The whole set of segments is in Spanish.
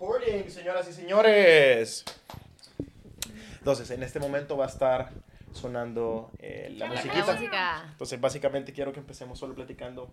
Recording, señoras y señores. Entonces, en este momento va a estar sonando eh, la musiquita. música. Entonces, básicamente quiero que empecemos solo platicando.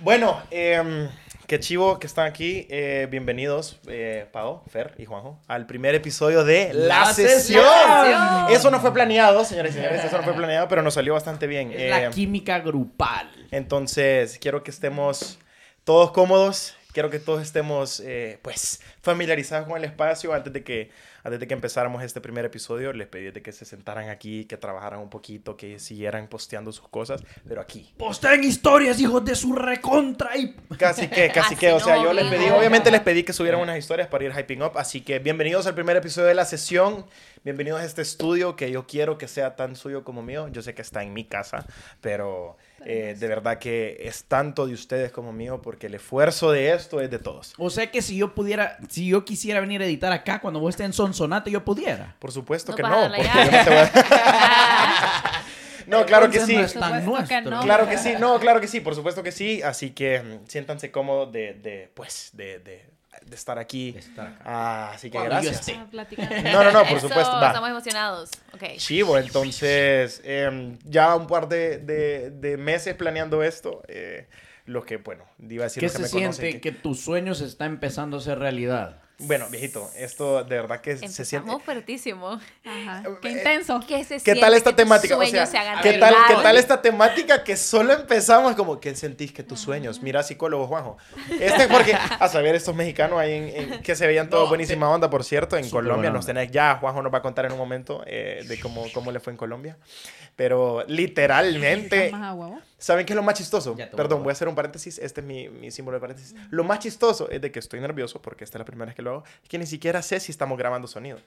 Bueno, em, qué chivo que están aquí. Eh, bienvenidos, eh, Pau, Fer y Juanjo, al primer episodio de La, La Sesión. Sesión. Eso no fue planeado, señores y señores, eso no fue planeado, pero nos salió bastante bien. Es la Eh, química grupal. entonces, quiero que estemos todos cómodos. Quiero que todos estemos, eh, pues, familiarizados con el espacio. Antes de, que, antes de que empezáramos este primer episodio, les pedí de que se sentaran aquí, que trabajaran un poquito, que siguieran posteando sus cosas, pero aquí. Posten historias, hijos de su recontra y... Casi que, casi que, o sea, no, yo les pedí, obviamente les pedí que subieran unas historias para ir hyping up, así que bienvenidos al primer episodio de la sesión, bienvenidos a este estudio que yo quiero que sea tan suyo como mío, yo sé que está en mi casa, pero eh, de verdad que es tanto de ustedes como mío, porque el esfuerzo de esto es de todos. O sea que si yo pudiera, si yo quisiera venir a editar acá cuando vos estés en Sonsonate, yo pudiera. Por supuesto No que no, porque yo no te voy a... No, claro que sí. no es tan Supuesto que nuestro. no. Claro que sí, no, claro que sí, por supuesto que sí. Así que mm, siéntanse cómodos de, de pues, de, de, de estar aquí. De estar acá. Ah, así que Cuando yo gracias. esté. Ah. No, no, no, por Eso, supuesto. Va. Estamos emocionados. Ok. Chivo, entonces em, ya un par de, de- de meses planeando esto. eh, lo que, bueno, iba a decir ¿Qué los que se me siente conocen que... tu sueño se está empezando a hacer realidad? Bueno, viejito, esto de verdad que se siente... Empezamos fuertísimo. Ajá. Eh, Qué intenso. ¿Qué se ¿Qué tal esta que tus temática? O sea, se ¿qué tal? ¿qué tal esta temática que solo empezamos como que sentís que tus sueños? Mira, psicólogo Juanjo. Este es porque, a saber, estos mexicanos ahí en, en- que se veían todos No, buenísima onda, por cierto, en Súper Colombia nos tenés ya, Juanjo nos va a contar en un momento eh, de cómo, cómo le fue en Colombia. Pero literalmente. ¿Saben qué es lo más chistoso? Perdón, voy a hacer un paréntesis, este es mi, mi símbolo de paréntesis. Lo más chistoso es de que estoy nervioso porque esta es la primera vez que lo hago, es que ni siquiera sé si estamos grabando sonido.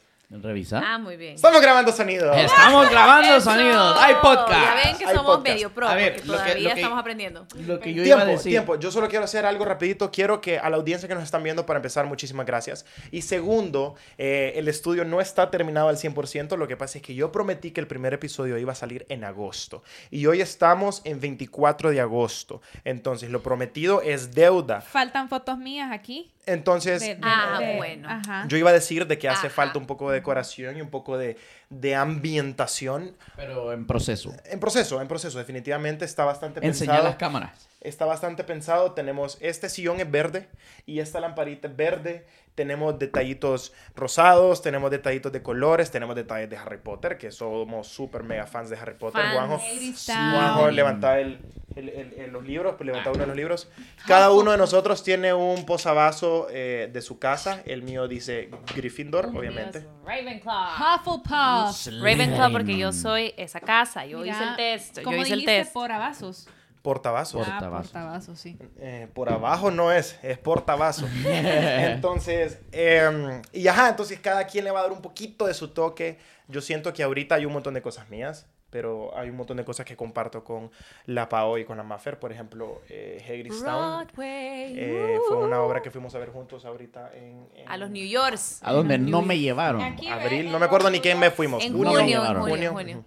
¿Revisa? Ah, muy bien. ¡Estamos grabando sonido! Estamos grabando Eso. sonidos. Hay podcast. Ya ven que Hay somos podcast. medio pro, A ver, lo que- todavía lo que- estamos aprendiendo. Lo que yo iba a Tiempo, decir. tiempo. Yo solo quiero hacer algo rapidito. Quiero que a la audiencia que nos están viendo, para empezar, muchísimas gracias. Y segundo, eh, el estudio no está terminado al 100%. Lo que pasa es que yo prometí que el primer episodio iba a salir en agosto. Y hoy estamos en 24 de agosto. Entonces, lo prometido es deuda. Faltan fotos mías aquí. Entonces, de- de- Ah, de- bueno. Ajá. yo iba a decir de que hace Ajá. falta un poco de decoración y un poco de, de ambientación. Pero en proceso. En proceso, en proceso. Definitivamente está bastante Enseñar pensado. las cámaras. Está bastante pensado. Tenemos este sillón es verde y esta lamparita es verde. Tenemos detallitos rosados, tenemos detallitos de colores, tenemos detalles de Harry Potter, que somos súper mega fans de Harry Potter. Fans. Juanjo. Juanjo levanta el, el- el- el- los libros, pues levanta uno de los libros. Cada uno de nosotros tiene un posavasos eh, de su casa. El mío dice Gryffindor, obviamente. Ravenclaw. Hufflepuff. Ravenclaw porque yo soy esa casa. Yo Mira, hice el test. Yo ¿Cómo hice el test. Portavasos. Portavasos. Ah, Portavasos. portavasos, sí. Eh, por abajo no es, es portabazo. entonces, eh, y ajá, entonces cada quien le va a dar un poquito de su toque. Yo siento que ahorita hay un montón de cosas mías, pero hay un montón de cosas que comparto con la Pao y con la Maffer. Por ejemplo, eh. Broadway. eh, fue una obra que fuimos a ver juntos ahorita en, en A los New Yorks. A donde no me llevaron. Aquí, abril. No me acuerdo ni qué mes fuimos. En Junio, junio, junio, en junio.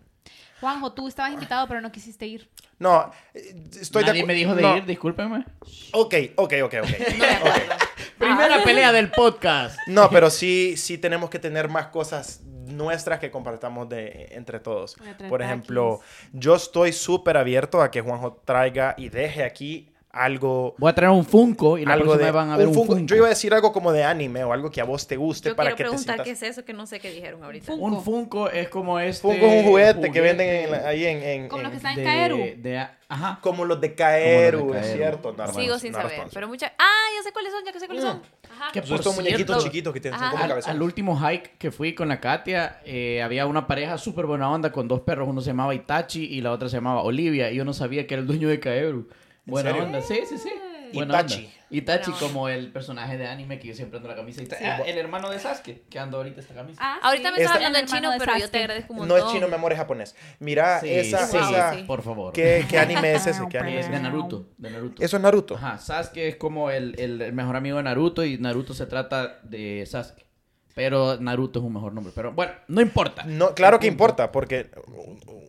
Juanjo, tú estabas invitado, pero no quisiste ir. No, eh, estoy de Nadie acu- me dijo de no. ir, discúlpeme. Ok, ok, ok, ok. De acuerdo. Primera pelea del podcast. No, pero sí, sí tenemos que tener más cosas nuestras que compartamos de, entre todos. Por ejemplo, yo estoy súper abierto a que Juanjo traiga y deje aquí algo... Voy a traer un Funko y la algo próxima de, van a ver un, Funko. Funko. Yo iba a decir algo como de anime o algo que a vos te guste Yo para quiero que te preguntar sientas... qué es eso que no sé qué dijeron ahorita. Funko. Un Funko es como este... Funko es un juguete, que venden en ahí en... en- Como los en- que están en de, Kaeru. de- ajá. como los de los de es cierto. No, Sigo no, sin no saber. Pero muchas. Ah, ya sé cuáles son, ya que sé cuáles son. Ajá. Que por estos muñequitos chiquitos que tienen son como Al, al último hike que fui con la Katia, eh, había una pareja súper buena onda con dos perros. Uno se llamaba Itachi y la otra se llamaba Olivia. Y yo no sabía que era el dueño de Kaeru. Buena serio? onda, sí, sí, sí. Buena Itachi. onda. Itachi como el personaje de anime que yo siempre ando la camisa. Sí. ah, el hermano de Sasuke, que ando ahorita esta camisa. Ah, Ahorita me sí. estás hablando en chino, pero yo te agradezco un No montón. es chino, mi amor, es japonés. Mira, Sí, esa... sí, esa- sí. por favor. ¿qué, ¿Qué anime es ese? ¿Qué anime es de? Naruto, de Naruto. Eso es Naruto. Ajá, Sasuke es como el, el- el mejor amigo de Naruto y Naruto se trata de Sasuke. Pero Naruto es un mejor nombre. Pero bueno, no importa. No, claro que importa, porque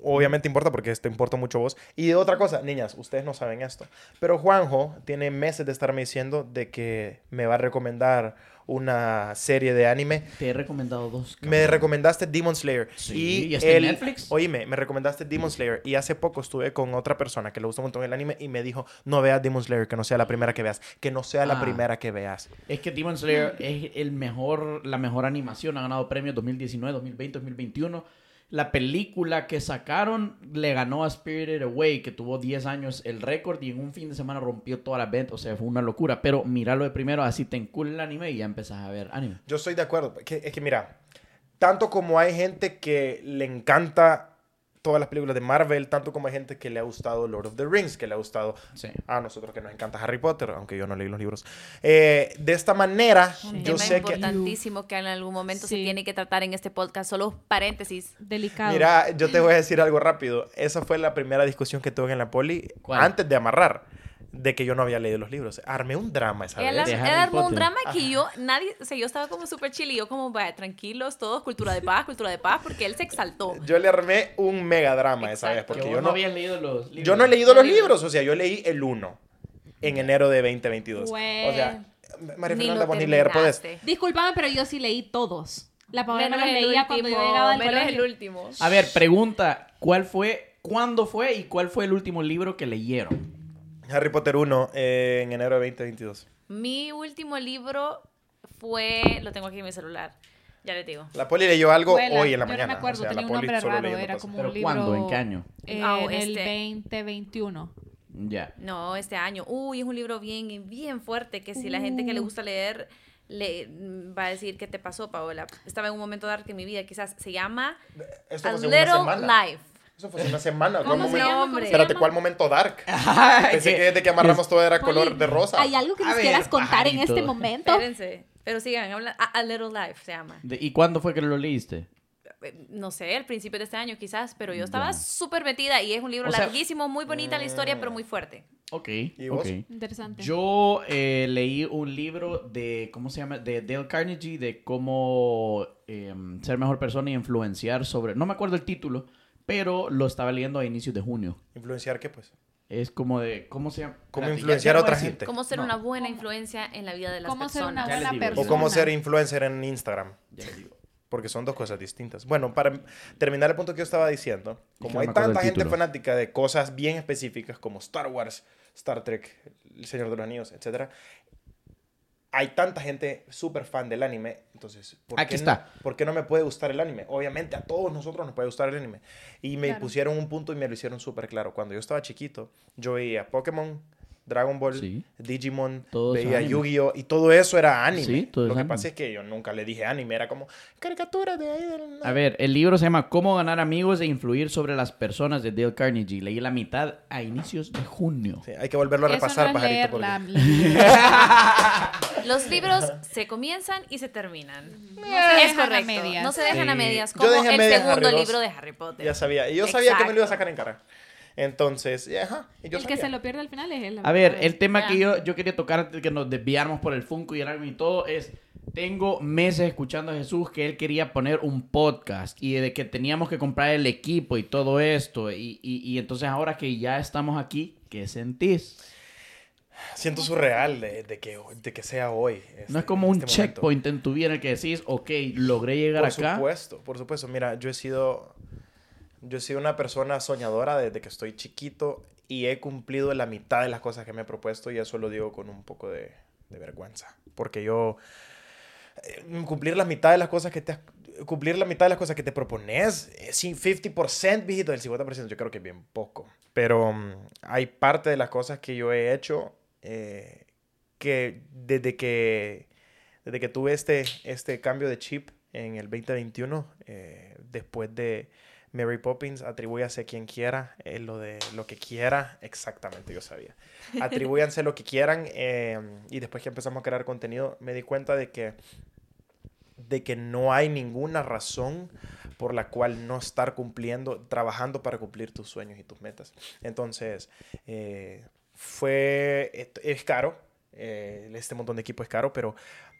obviamente importa porque esto importa mucho vos. Y de otra cosa, niñas, ustedes no saben esto, pero Juanjo tiene meses de estarme diciendo de que me va a recomendar una serie de anime. Te he recomendado dos. Me cabrón. recomendaste Demon Slayer. Sí, y ¿y está en él- Netflix? Oíme, me recomendaste Demon Slayer. Y hace poco estuve con otra persona que le gustó un montón el anime y me dijo, no veas Demon Slayer, que no sea la primera que veas. Que no sea la Ah. primera que veas. Es que Demon Slayer es el mejor, la mejor animación. Ha ganado premios 2019, 2020, 2021. La película que sacaron le ganó a Spirited Away, que tuvo 10 años el récord y en un fin de semana rompió todas las ventas. O sea, fue una locura. Pero míralo de primero, así te encula el anime y ya empezás a ver anime. Yo estoy de acuerdo. Que- es que mira, tanto como hay gente que le encanta todas las películas de Marvel, tanto como hay gente que le ha gustado Lord of the Rings, que le ha gustado Sí. a nosotros que nos encanta Harry Potter, aunque yo no leí los libros. Eh, de esta manera, Un yo tema sé que... importantísimo que en algún momento se Sí. tiene que tratar en este podcast. Solo paréntesis. Delicado. Mira, yo te voy a decir algo rápido. Esa fue la primera discusión que tuve en la poli ¿Cuál? antes de amarrar, de que yo no había leído los libros. Armé un drama esa Él, vez. Él armó un drama que yo, nadie, o sea, yo estaba como súper chill y yo como, vaya, tranquilos, todos, cultura de paz, cultura de paz, porque él se exaltó. Yo le armé un mega drama esa vez, porque Que yo no, habías leído los libros. yo no he leído los libros. o sea, yo leí el 1 en enero de 2022. Güey. O sea, María Fernanda, lo vos ni leer podés. Disculpame, pero yo sí leí todos. La Paola no los leía cuando yo último, llegaba al menos el último. A ver, pregunta. ¿Cuál fue, cuándo fue y cuál fue el último libro que leyeron? Harry Potter 1 eh, en enero de 2022. Mi último libro fue, lo tengo aquí en mi celular, ya les digo. La poli leyó algo hoy en la yo mañana. no me acuerdo, o sea, tenía la un poli nombre solo raro, era cosas. como ¿Pero un libro... cuándo? ¿En qué año? eh, Ah, en el este. 2021. Ya. No, este año. Uy, es un libro bien, bien fuerte que si la gente que le gusta leer le mm, va a decir qué te pasó, Paola. Estaba en un momento dark en mi vida, quizás se llama Esto A Little. Life. Eso fue hace una semana. ¿Cómo ¿Cuál se momento? llama? ¿Cómo se Espérate? ¿cuál momento dark? Pensé que- que desde que amarramos todo era color Poli, de rosa. ¿Hay algo que A nos ver, quieras contar en este momento? Espérense. Pero sigan, habla- A, A Little Life se llama. De- ¿Y cuándo fue que lo leíste? Eh, No sé, al principio de este año quizás, pero yo estaba súper metida y es un libro O sea- larguísimo, muy bonita la historia, pero muy fuerte. Ok. ¿Y vos? ok. Interesante. Yo eh, leí un libro de, ¿cómo se llama? De Dale Carnegie, de cómo em, ser mejor persona y influenciar sobre... No me acuerdo el título, pero lo estaba leyendo a inicios de junio. ¿Influenciar qué, pues? Es como de... ¿Cómo se llama? ¿Cómo Espérate, influenciar a otra decir. gente? Cómo ser No. una buena influencia en la vida de las ¿Cómo ser una personas. Ya les buena digo. persona? O cómo ser influencer en Instagram. Ya les digo. Porque son dos cosas distintas. Bueno, para terminar el punto que yo estaba diciendo, como hay tanta gente título. fanática de cosas bien específicas como Star Wars, Star Trek, El Señor de los Anillos, etc., hay tanta gente súper fan del anime, entonces, ¿por Aquí qué está. No, ¿por qué no me puede gustar el anime? Obviamente a todos nosotros nos puede gustar el anime. Y me Claro. pusieron un punto y me lo hicieron súper claro. Cuando yo estaba chiquito, yo veía Pokémon, Dragon Ball, Sí. Digimon, Todo veía anime. Yu-Gi-Oh! y todo eso era anime. Sí, todo Lo es que anime. pasa es que yo nunca le dije anime, era como caricatura de ahí del... A ver, el libro se llama Cómo ganar amigos e influir sobre las personas de Dale Carnegie. Leí la mitad a inicios de junio. Sí, hay que volverlo a Eso repasar, no es pajarito. leer porque- la- Los libros se comienzan y se terminan. No se es dejan a correcto. medias. No se dejan a medias, Yo como dejé a el medias segundo libro de Harry Potter. Ya sabía. Y yo sabía que me lo iba a Exacto. sacar en cara. Entonces, ajá. Y yo el que se lo pierde al final es él. A ver, el tema que yo, yo quería tocar antes de que nos desviáramos por el Funko y el anime y todo es, tengo meses escuchando a Jesús que él quería poner un podcast y de que teníamos que comprar el equipo y todo esto. Y, y- y entonces ahora que ya estamos aquí, ¿qué sentís? Siento surreal de, de que, de que sea hoy. este- No es como un este momento. checkpoint en tu vida en el que decís, ok, logré llegar Por acá. supuesto, por supuesto. Mira, yo he sido. Yo he sido una persona soñadora desde que estoy chiquito y he cumplido la mitad de las cosas que me he propuesto y eso lo digo con un poco de, vergüenza. Porque yo. eh, Cumplir la mitad de las cosas que te. Cumplir la mitad de las cosas que te propones, eh, sí, 50%, viejito, del 50%, yo creo que es bien poco. Pero mm, hay parte de las cosas que yo he hecho eh, que desde que desde que tuve este, este cambio de chip en el 2021, eh, después de Mary Poppins, atribúyase a quien quiera, eh, lo de lo que quiera, exactamente, yo sabía. Atribúyanse lo que quieran eh, y después que empezamos a crear contenido, me di cuenta de que, de que no hay ninguna razón por la cual no estar cumpliendo, trabajando para cumplir tus sueños y tus metas. Entonces, eh, fue, es, es caro, este montón de equipo es caro, pero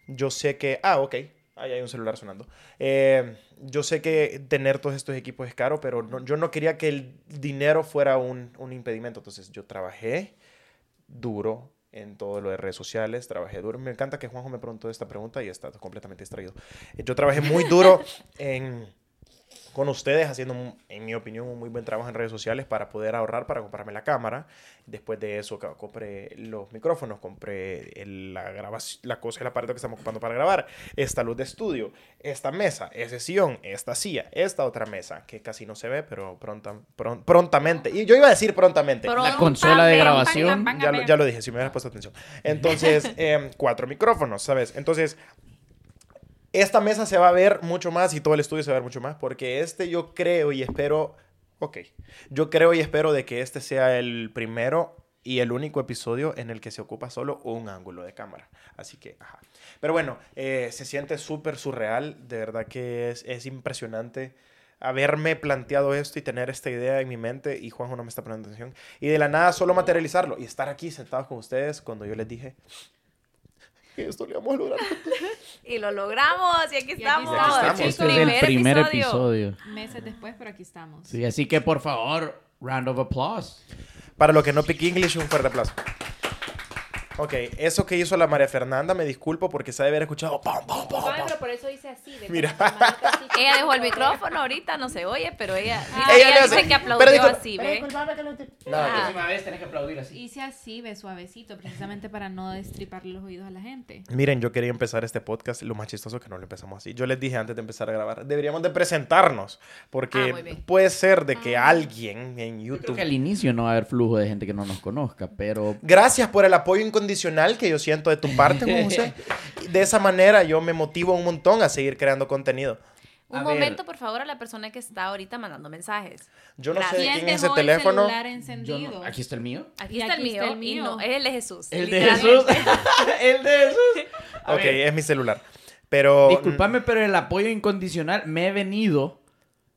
yo sé que, ah, ok, Ahí hay un celular sonando. Eh, yo sé que tener todos estos equipos es caro, pero no- yo no quería que el dinero fuera un, un impedimento. Entonces yo trabajé duro en todo lo de redes sociales, trabajé duro. Me encanta que Juanjo me preguntó esta pregunta y está completamente distraído. Eh, Yo trabajé muy duro en, con ustedes haciendo, en mi opinión, un muy buen trabajo en redes sociales para poder ahorrar para comprarme la cámara. Después de eso compré los micrófonos, compré el- la grabación, la cosa, el aparato que estamos ocupando para grabar, esta luz de estudio, esta mesa, ese sillón, esta silla, esta otra mesa, que casi no se ve, pero pronta, pron- prontamente. Y yo iba a decir prontamente. Pero- La consola de grabación. Ya lo, ya lo dije, si me hubieras puesto atención. Entonces, em, cuatro micrófonos, ¿sabes? Entonces, esta mesa se va a ver mucho más y todo el estudio se va a ver mucho más porque este yo creo y espero, ok, yo creo y espero de que este sea el primero y el único episodio en el que se ocupa solo un ángulo de cámara. Así que, ajá. Pero bueno, eh, se siente súper surreal, de verdad que es, es impresionante haberme planteado esto y tener esta idea en mi mente y Juanjo no me está poniendo atención y de la nada solo materializarlo y estar aquí sentados con ustedes cuando yo les dije que esto lo íbamos a lograr. Y lo logramos, y aquí aquí estamos. estamos. El Este es el primer episodio. Meses después, pero aquí estamos. Sí, así que por favor, round of applause. Para lo que no pique English, un fuerte aplauso. Ok, eso que hizo la María Fernanda, me disculpo porque se debe haber escuchado. pam, pam, pam, Ay, pam. pero por eso hice así. de Mira. así. Ella dejó el micrófono ahorita, no se oye, pero ella, dice- Ella ella dice hace- que aplaudió pero así, pero ¿ve? disculpame que no te- No, Ah. próxima vez tenés que aplaudir así. Hice así, ve suavecito, precisamente para no destriparle los oídos a la gente. Miren, yo quería empezar este podcast, lo más chistoso que no lo empezamos así. Yo les dije antes de empezar a grabar, deberíamos de presentarnos, Ah, porque bien. puede ser de que alguien en Yo creo YouTube... que al inicio no va a haber flujo de gente que no nos conozca, pero Gracias por el apoyo incondicional que yo siento de tu parte, Juan José. De esa manera yo me motivo un montón a seguir creando contenido. Un A ver. momento, por favor, a la persona que está ahorita mandando mensajes. Yo no sé de Gracias. quién es ese el teléfono. yo no- aquí está el mío. Aquí Y está, aquí el, está mío, el y mío. no, es el de Jesús. El de Jesús. el de Jesús. A Ok, ver, es mi celular. Pero... Disculpame, pero el apoyo incondicional me he venido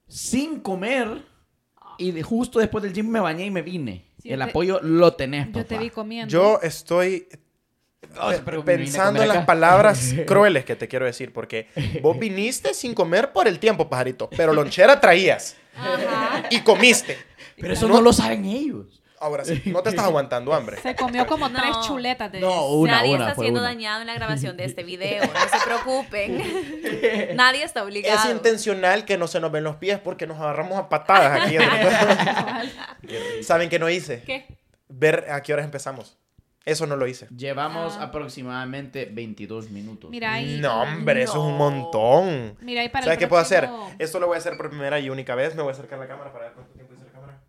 sin comer y de- justo después del gym me bañé y me vine. El te- apoyo lo tenés, papá. Yo te vi comiendo. Yo estoy Oh, pero pensando en las palabras crueles que te quiero decir, porque vos viniste sin comer por el tiempo, pajarito, pero lonchera traías Ajá. y comiste. Pero eso no, lo saben ellos. Ahora sí, no te estás aguantando hambre. Se comió como No. tres chuletas de No, una, Nadie una, está fue siendo una. dañado en la grabación de este video, no se preocupen. Nadie está obligado. Es intencional que no se nos ven los pies porque nos agarramos a patadas aquí. ¿Saben qué no hice? ¿Qué? Ver a qué horas empezamos. Eso no lo hice. Llevamos Ah. aproximadamente 22 minutos. Mira ahí. No, hombre, eso es un No. montón. Mira ahí para ¿Sabes el qué puedo hacer? próximo- Esto lo voy a hacer por primera y única vez. Me voy a acercar la cámara para ver cuánto tiempo dice la cámara.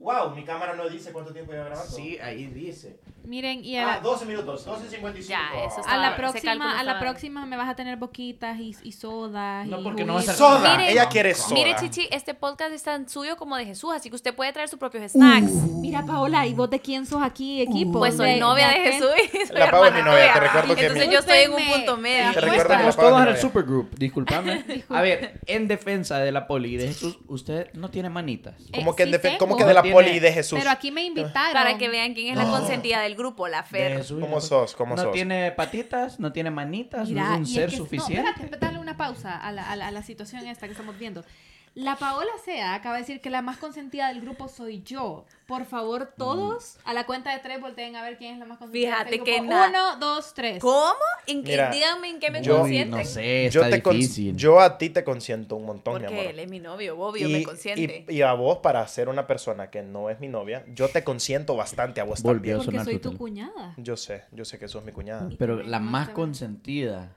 Wow, mi cámara no dice cuánto tiempo lleva grabando. Sí, ahí dice. Miren, y a Ah, la, 12 minutos, 12.55. Ya, eso a está- la ese próxima, a la próxima me vas a tener boquitas y, y sodas. No, y porque no va a. Soda, Mire- ella quiere soda. Mire, Chichi, este podcast es tan suyo como de Jesús, así que usted puede traer sus propios snacks. Mira, Paola, ¿y vos de quién sos aquí, equipo? pues soy novia de Jesús y soy La Pau es mi novia, te recuerdo que Entonces mi- yo estoy en un punto medio. Te recuerdo que Estamos la todos en el supergroup, discúlpame. a ver, en defensa de la poli y de Jesús, usted no tiene manitas. ¿Cómo Eh, que, en sí defen- cómo que de la Tiene- poli y de Jesús? Pero aquí me invitaron. Para que vean quién es la consentida del grupo, la De Fer. Jesús ¿Cómo sos? ¿Cómo no sos? tiene patitas, no tiene manitas, Mira, no es un ser es que- suficiente. No, espérate, dale una pausa a la, a, la, a la situación esta que estamos viendo. La Paola Sea acaba de decir que la más consentida del grupo soy yo. Por favor, todos a la cuenta de tres volteen a ver quién es la más consentida. Fíjate de este que na- Uno, dos, tres. ¿Cómo? ¿En qué, Mira, díganme en qué me yo- Uy, consienten. no sé, yo, está te cons- difícil. yo a ti te consiento un montón, mi Porque amor. él es mi novio, obvio, me consiente. y, y a vos, para ser una persona que no es mi novia, yo te consiento bastante a vos Volvió. también. Porque sonar soy tu cuñada. Yo sé, yo sé que sos mi cuñada. Pero la más consentida.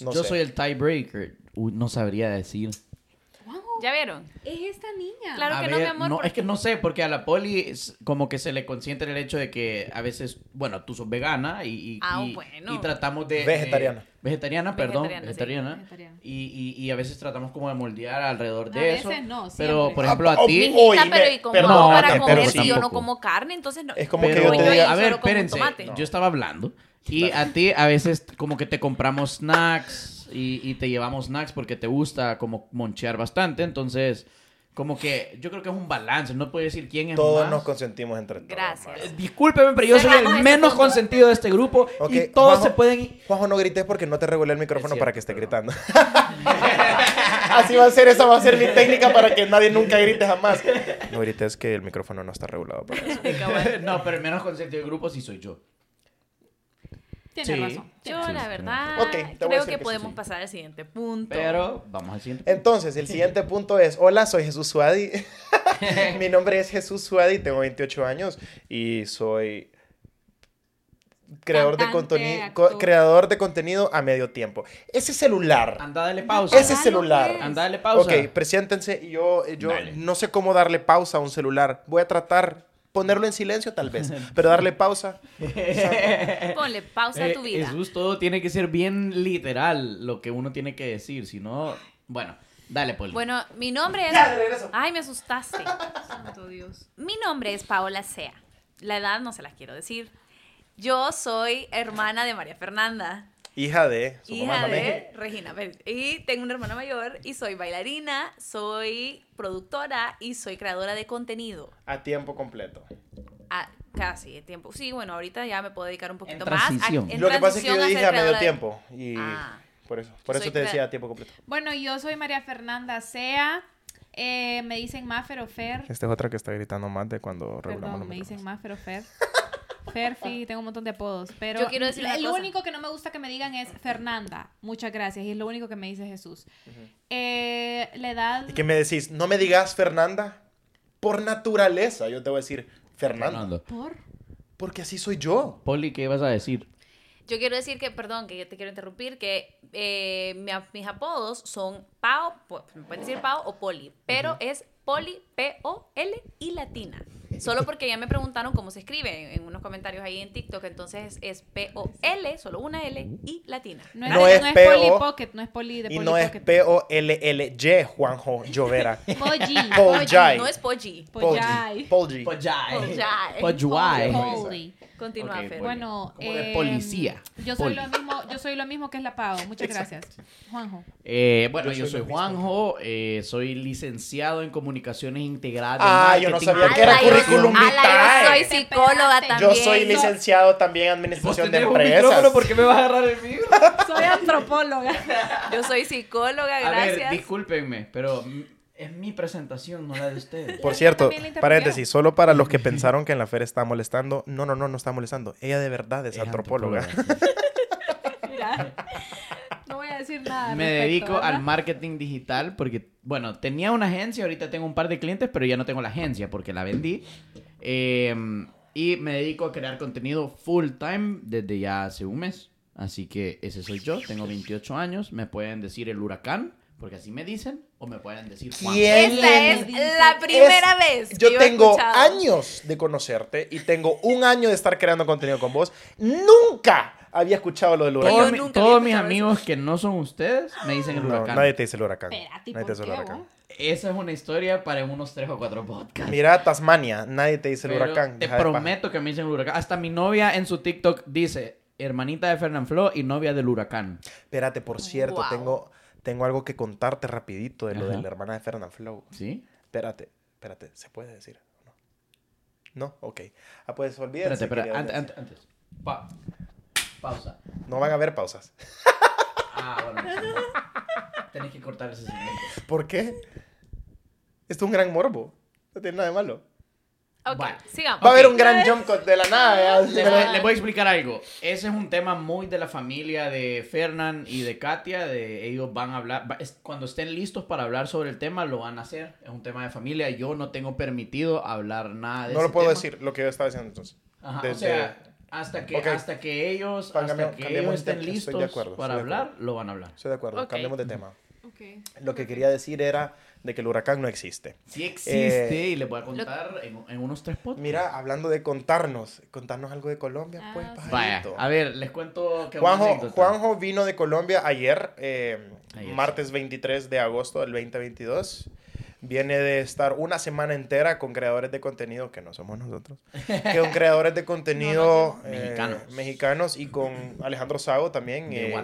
No yo sé. soy el tiebreaker. Uy, no sabría decir. ¿Ya vieron? Es esta niña. Claro A que no, mi amor, No, porque- es que no sé, porque a la poli es como que se le consiente el hecho de que a veces, bueno, tú sos vegana y, y, Ah, y- bueno. y tratamos de... Vegetariana. de- vegetariana, perdón. Vegetariana, sí. Vegetariana. Vegetariana. Y, y, y a veces tratamos como de moldear alrededor A de eso. veces no, Pero, siempre. por ejemplo, a Ah, ti... oh, Oye, pero ¿y pero no, para tampoco, comer si yo no como carne? Entonces no. Es como Pero, que yo te diga... a ver, espérense. tomate. Yo estaba hablando. Y a ti a veces como que te compramos snacks y, y te llevamos snacks porque te gusta como monchear bastante. Entonces, Como que yo creo que es un balance, no puedo decir quién es Todos más. nos consentimos entre todos. Gracias. Eh, Discúlpeme, pero yo soy el este menos consentido de este grupo Ok, y todos Juanjo- se pueden ir. Juanjo, no grites porque no te regulé el micrófono para que esté gritando. Así va a ser, esa va a ser mi técnica para que nadie nunca grite jamás. No grites que el micrófono no está regulado para eso. no, pero el menos consentido del grupo sí soy yo. Tienes Sí. razón. Yo, Sí, la verdad, Ok, te voy a creo que podemos sí. pasar al siguiente punto. Pero vamos al siguiente. Entonces, el siguiente punto es, hola, soy Jesús Suadi. Mi nombre es Jesús Suadi, tengo 28 años y soy creador de, contenido, creador de contenido a medio tiempo. Ese celular, Anda, dale pausa. ese celular. pues. Anda, dale pausa. Ok, preséntense. y Yo, yo Dale. no sé cómo darle pausa a un celular. Voy a tratar ponerlo en silencio tal vez, pero darle pausa. Ponle pausa a Eh, tu vida. Jesús, todo tiene que ser bien literal lo que uno tiene que decir, si no, bueno, dale, Poli. Bueno, mi nombre es... Ya. Ay, me asustaste. Santo Dios. Mi nombre es Paola Sea. La edad no se las quiero decir. Yo soy hermana de María Fernanda, Hija de hija de Regina. Y tengo una hermana mayor y soy bailarina, soy productora y soy creadora de contenido. A tiempo completo. Ah, casi de tiempo. Sí, bueno, ahorita ya me puedo dedicar un poquito En más. a- transición. en Lo que pasa es que yo a dije a medio tiempo. Y Ah. por eso, por eso te decía a tiempo completo. Bueno, yo soy María Fernanda Sea. Eh, me dicen Maffer o Fer. Esta es otra que está gritando más de cuando regulamos Perdón, los me dicen. Maffer o Fer. Ferfi, tengo un montón de apodos. Pero Yo quiero decir una el cosa. único que no me gusta que me digan es Fernanda. Muchas gracias. Y es lo único que me dice Jesús. Eh, la edad. ¿Y qué me decís? No me digas Fernanda. Por naturaleza, yo te voy a decir Fernanda. Fernando. ¿Por? Porque así soy yo. Poli, ¿qué ibas a decir? Yo quiero decir que, perdón, que yo te quiero interrumpir, que eh, mi- mis apodos son Pao, me pueden decir Pao o Poli, pero es Poli, P-O-L y latina. Solo porque ya me preguntaron cómo se escribe en unos comentarios ahí en TikTok, entonces es P-O-L, solo una L y latina. No es, No es no es P.O. Poli Pocket, no es Poli de Y no es. P-O-L-L-Y, Juanjo Llovera. Polly. Polly. No es. Polly. Polly. Continúa, Fer. Bueno, Como de eh, policía. Yo soy Poli. lo mismo, yo soy lo mismo que es la Pau. Muchas gracias. Juanjo. Eh, bueno, Yo yo soy. Juanjo, eh, soy licenciado en comunicaciones integradas. Ah, yo no sabía que era currículum vitae. yo soy psicóloga también. Yo soy licenciado también en administración de tenés un micrófono, empresas. ¿por qué me vas a agarrar el mío? Soy antropóloga. Yo soy psicóloga, A ver, gracias. discúlpenme, pero es mi presentación, no la de ustedes. Por cierto, paréntesis, solo para los que pensaron que en la feria está molestando, no, no, no, no está molestando. Ella de verdad es, Es antropóloga. antropóloga, sí. Mira. No voy a decir nada. Me respecto, dedico ¿verdad? al marketing digital porque, bueno, tenía una agencia, ahorita tengo un par de clientes, pero ya no tengo la agencia porque la vendí. Eh, y me dedico a crear contenido full time desde ya hace un mes. Así que ese soy yo, tengo 28 años, me pueden decir el huracán, porque así me dicen, o me pueden decir Juan. ¿Quién? Esta es la primera vez. que Yo tengo escuchado. años de conocerte y tengo un año de estar creando contenido con vos. Nunca había escuchado lo del huracán. Todos, mi- mis amigos que no son ustedes me dicen el No, huracán. nadie te dice el huracán. Espérate, ¿y nadie te dice el huracán. Esa es una historia para unos 3 o 4 podcasts. Mira Tasmania, nadie te dice el huracán. Te prometo que me dicen el huracán. Hasta mi novia en su TikTok dice, hermanita de Fernán Flo y novia del huracán. Espérate, por cierto, Wow. tengo, tengo algo que contarte rapidito de lo Ajá. de la hermana de Fernand Flow. ¿Sí? Espérate, espérate, ¿se puede decir? o ¿No? ¿No? Ok. Ah, pues olvídate. Espérate, espérate. Antes, antes, antes. Pa- pausa. No van a haber pausas. Ah, bueno. Tenés que cortar ese segmento. ¿Por qué? Esto es un gran morbo. No tiene nada de malo. Ok, Bueno. sigamos. Va a haber un gran jump cut de la nada. Les ya. voy, a explicar algo. Ese es un tema muy de la familia de Fernán y de Katia. De ellos van a hablar. va- es- Cuando estén listos para hablar sobre el tema, lo van a hacer. Es un tema de familia. Yo no tengo permitido hablar nada de No ese lo puedo tema. decir, lo que yo estaba diciendo entonces. Ajá, o sea, hasta que, hasta que ellos, hasta cambiamos- que cambiamos ellos estén listos de acuerdo, para hablar, lo van a hablar. Estoy de acuerdo, Ok. cambiemos de tema. Lo que quería decir era de que el huracán no existe. Sí existe Eh, y les voy a contar en, en unos tres podcasts. Mira, hablando de contarnos, contarnos algo de Colombia, Ah, pues, sí. Vaya, a ver, les cuento que Juanjo. Juanjo vino de Colombia ayer, eh, Ayer, martes 23 de agosto del 2022. Viene de estar una semana entera con creadores de contenido, que no somos nosotros, que con creadores de contenido No, no, eh, mexicanos. mexicanos y con Alejandro Sago también. Eh,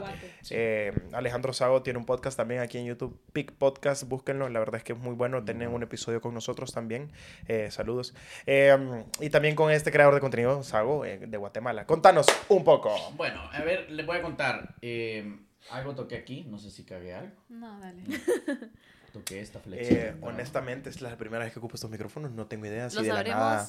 eh, Alejandro Sago tiene un podcast también aquí en YouTube, Pic Podcast, búsquenlo, la verdad es que es muy bueno, tienen un episodio con nosotros también, eh, saludos. Eh, y también con este creador de contenido, Sago, eh, de Guatemala. Contanos un poco. Bueno, a ver, les voy a contar. eh, algo toqué aquí, no sé si cagué algo. No, dale. Toqué esta flexión. Eh, honestamente, es la primera vez que ocupo estos micrófonos, no tengo idea si Lo de la nada...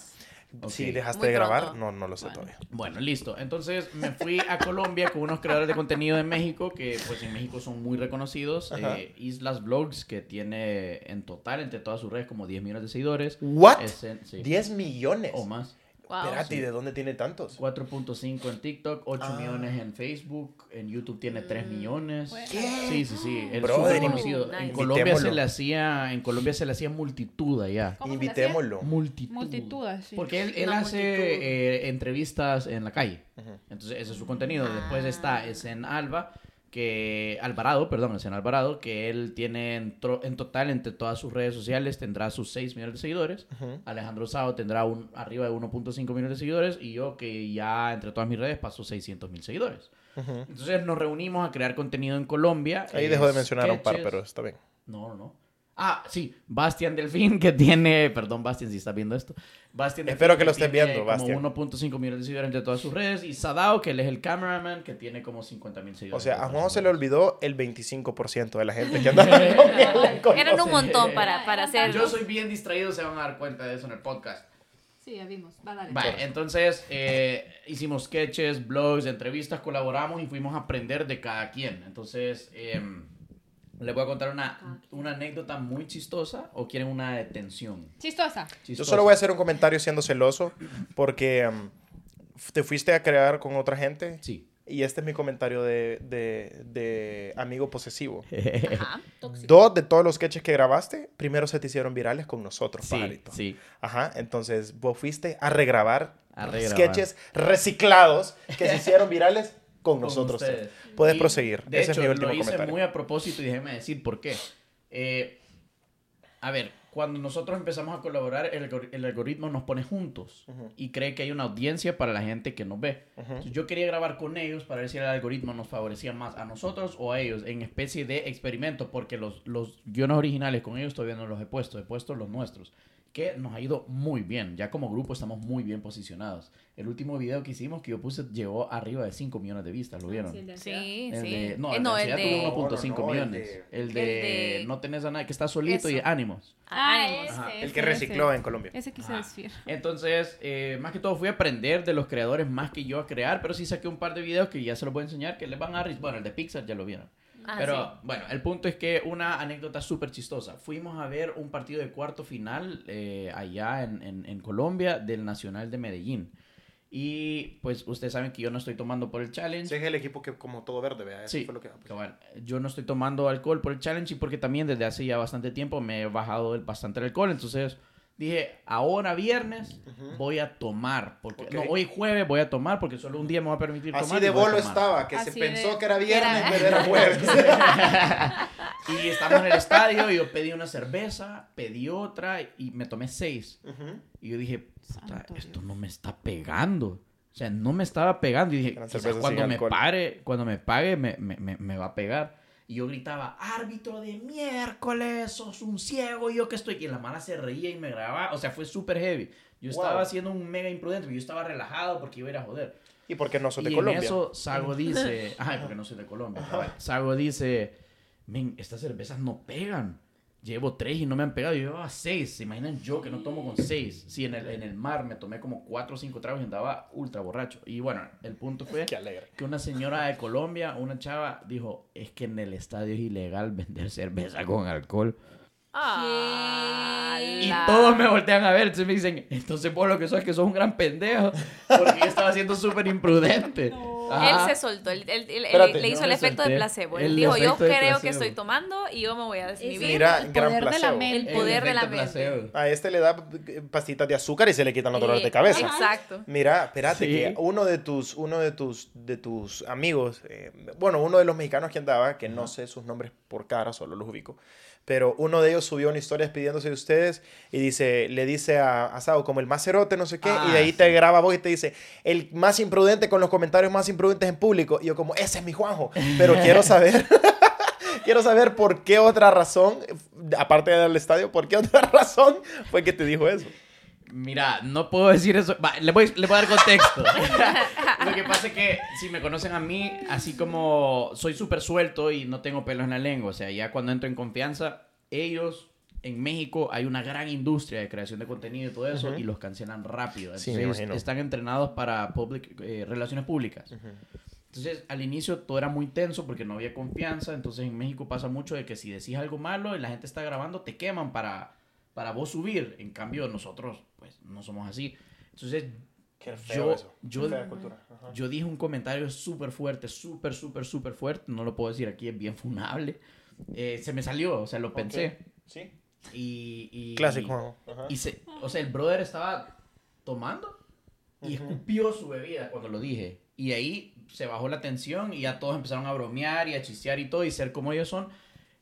Si dejaste Muy de grabar, pronto. no, no lo sé Bueno, todavía. bueno, listo. Entonces me fui a Colombia con unos creadores de contenido de México que pues en México son muy reconocidos. Eh, Islas Vlogs que tiene en total entre todas sus redes como 10 millones de seguidores. ¿What? Es en- sí, 10 millones. o más. Wow. Espérate, ¿y de dónde tiene tantos? 4.5 en TikTok, 8 Ah. millones en Facebook, en YouTube tiene 3 millones. Bueno. Sí, sí, sí. Es súper conocido. nice. En Colombia se le hacía, en Colombia se le hacía multitud allá. ¿Cómo se le Invitémoslo. Multitud. Multitud, sí. Porque él, él hace eh, entrevistas en la calle. Entonces, ese es su contenido. Ah. Después está en Alba, que Alvarado, perdón, en Alvarado, que él tiene en, en total entre todas sus redes sociales tendrá sus 6 millones de seguidores. Alejandro Sao tendrá un, arriba de 1.5 millones de seguidores y yo que ya entre todas mis redes paso 600 mil seguidores. Entonces nos reunimos a crear contenido en Colombia. Ahí eh, dejo de mencionar a un par, pero está bien. No, no, no. Ah, sí, Bastian Delfín, que tiene, perdón, Bastian, si estás viendo esto. Bastian Espero que lo estés viendo, Bastian. Como 1.5 millones de seguidores entre todas sus redes. Y Sadao, que él es el cameraman, que tiene como 50 mil O seguidores. sea, entre a Juan se le olvidó el 25% de la gente que andaba con él. con Eran un montón para, para hacer. Yo soy bien distraído, se van a dar cuenta de eso en el podcast. Sí, ya vimos. Va, dale. Vale, entonces eh, hicimos sketches, blogs, entrevistas, colaboramos y fuimos a aprender de cada quien. Entonces, eh, les voy a contar una, una anécdota muy chistosa o quieren una detención. Chistosa. Yo solo voy a hacer un comentario siendo celoso porque um, te fuiste a crear con otra gente Sí. y este es mi comentario de, de- de amigo posesivo. Ajá. Dos de todos los sketches que grabaste, primero se te hicieron virales con nosotros, Sí, pajarito. sí. Ajá, entonces vos fuiste a regrabar, A regrabar. sketches reciclados que se hicieron virales con nosotros. ustedes. Puedes Y, proseguir. De Ese hecho, es mi último lo hice comentario. muy a propósito y déjeme decir por qué. Eh, a ver, cuando nosotros empezamos a colaborar, el, algor- el algoritmo nos pone juntos Ujú. y cree que hay una audiencia para la gente que nos ve. Ujú. Entonces, yo quería grabar con ellos para ver si el algoritmo nos favorecía más a nosotros o a ellos en especie de experimento, porque los, los guiones originales con ellos todavía no los he puesto, he puesto los nuestros, que nos ha ido muy bien. Ya como grupo estamos muy bien posicionados. El último video que hicimos que yo puse llegó arriba de 5 millones de vistas, ¿lo vieron? Sí, El sí. de, no, Eh, el no, de el Ansiedad de. tuvo 1.5 No, no, no, el millones. de- El de, el de- No tenés a nadie, que está solito y ánimos. Ah, Ánimos. ese. El que recicló ese. en Colombia. Ese quise decir. Entonces, eh, más que todo fui a aprender de los creadores más que yo a crear, pero sí saqué un par de videos que ya se los voy a enseñar, que les van a... Bueno, el de Pixar ya lo vieron. Ah, Pero sí. bueno, el punto es que una anécdota súper chistosa. Fuimos a ver un partido de cuarto final eh, allá en, en- en Colombia del Nacional de Medellín. Y pues ustedes saben que yo no estoy tomando por el challenge. Ese es el equipo que como todo verde, vea. Sí, fue lo que... cabal. Yo no estoy tomando alcohol por el challenge y porque también desde hace ya bastante tiempo me he bajado el- bastante el alcohol. Entonces dije, ahora viernes voy a tomar. Porque. No, hoy jueves voy a tomar porque solo un día me voy a permitir tomar. Así de bolo estaba, que se pensó que era viernes, Era- pero era jueves. Y estamos en el estadio y yo pedí una cerveza, pedí otra y me tomé seis. Y yo dije, esto Dios. no me está pegando. O sea, no me estaba pegando. Y dije, cuando me pare, cuando me pague, me, me, me, me va a pegar. Y yo gritaba, árbitro de miércoles, sos un ciego, y yo que estoy. Y la mala se reía y me grababa. O sea, fue súper heavy. Yo Wow. estaba haciendo un mega imprudente, pero yo estaba relajado porque iba a ir a joder. ¿Y por qué no sos de y Colombia? en eso Sago dice, ay, porque no soy de Colombia. Sago dice, men, estas cervezas no pegan. Llevo tres y no me han pegado. Yo llevaba seis. ¿Se imaginan yo que no tomo con seis? Sí, en el, en el mar me tomé como cuatro o cinco tragos y andaba ultra borracho. Y bueno, el punto fue que una señora de Colombia, una chava, dijo, es que en el estadio es ilegal vender cerveza con alcohol. Ah, Y la- todos me voltean a ver, entonces me dicen, entonces vos lo que sos es que sos un gran pendejo, porque yo estaba siendo súper imprudente. No. Ajá. Él se soltó, él, él- él- Espérate, le hizo no el efecto de solté. placebo. Él El dijo, yo de creo que placebo. estoy tomando y yo me voy a desvivir. Mira, el gran poder de la placebo. mente. El poder de la mente. placebo. A este le da eh, pastitas de azúcar y se le quitan los dolores de cabeza. Exacto. Mira, espérate, Sí. que uno de tus, uno de tus, de tus amigos, eh, bueno, uno de los mexicanos que andaba, que no sé sus nombres por cara, solo los ubico, pero uno de ellos subió una historia despidiéndose de ustedes y dice, le dice a, a Sao como el más cerote, no sé qué, y de Ah, ahí te graba vos y te dice, el más imprudente con los comentarios más imprudentes en público. Y yo como, ese es mi Juanjo, pero quiero saber... Quiero saber por qué otra razón, aparte del estadio, por qué otra razón fue que te dijo eso. Mira, no puedo decir eso. Va, le, voy, le voy a dar contexto. Lo que pasa es que si me conocen a mí, así como soy súper suelto y no tengo pelos en la lengua, o sea, ya cuando entro en confianza, ellos en México hay una gran industria de creación de contenido y todo eso Ujú. y los cancelan rápido. Sí, Entonces me imagino. están entrenados para public, eh, relaciones públicas. Entonces, al inicio todo era muy tenso porque no había confianza. Entonces, en México pasa mucho de que si decís algo malo y la gente está grabando, te queman para, para vos subir. En cambio, nosotros, pues, no somos así. Entonces, Qué Yo- yo- Fea cultura. Ajá. yo dije un comentario súper fuerte, súper, súper, súper fuerte. No lo puedo decir aquí, es bien funable. Eh, se me salió, o sea, lo pensé. Sí. Y, y- Clásico. y-. Ajá. se, o sea, el brother estaba tomando y Ujú. escupió su bebida cuando lo dije. Y ahí se bajó la tensión y ya todos empezaron a bromear y a chistear y todo y ser como ellos son.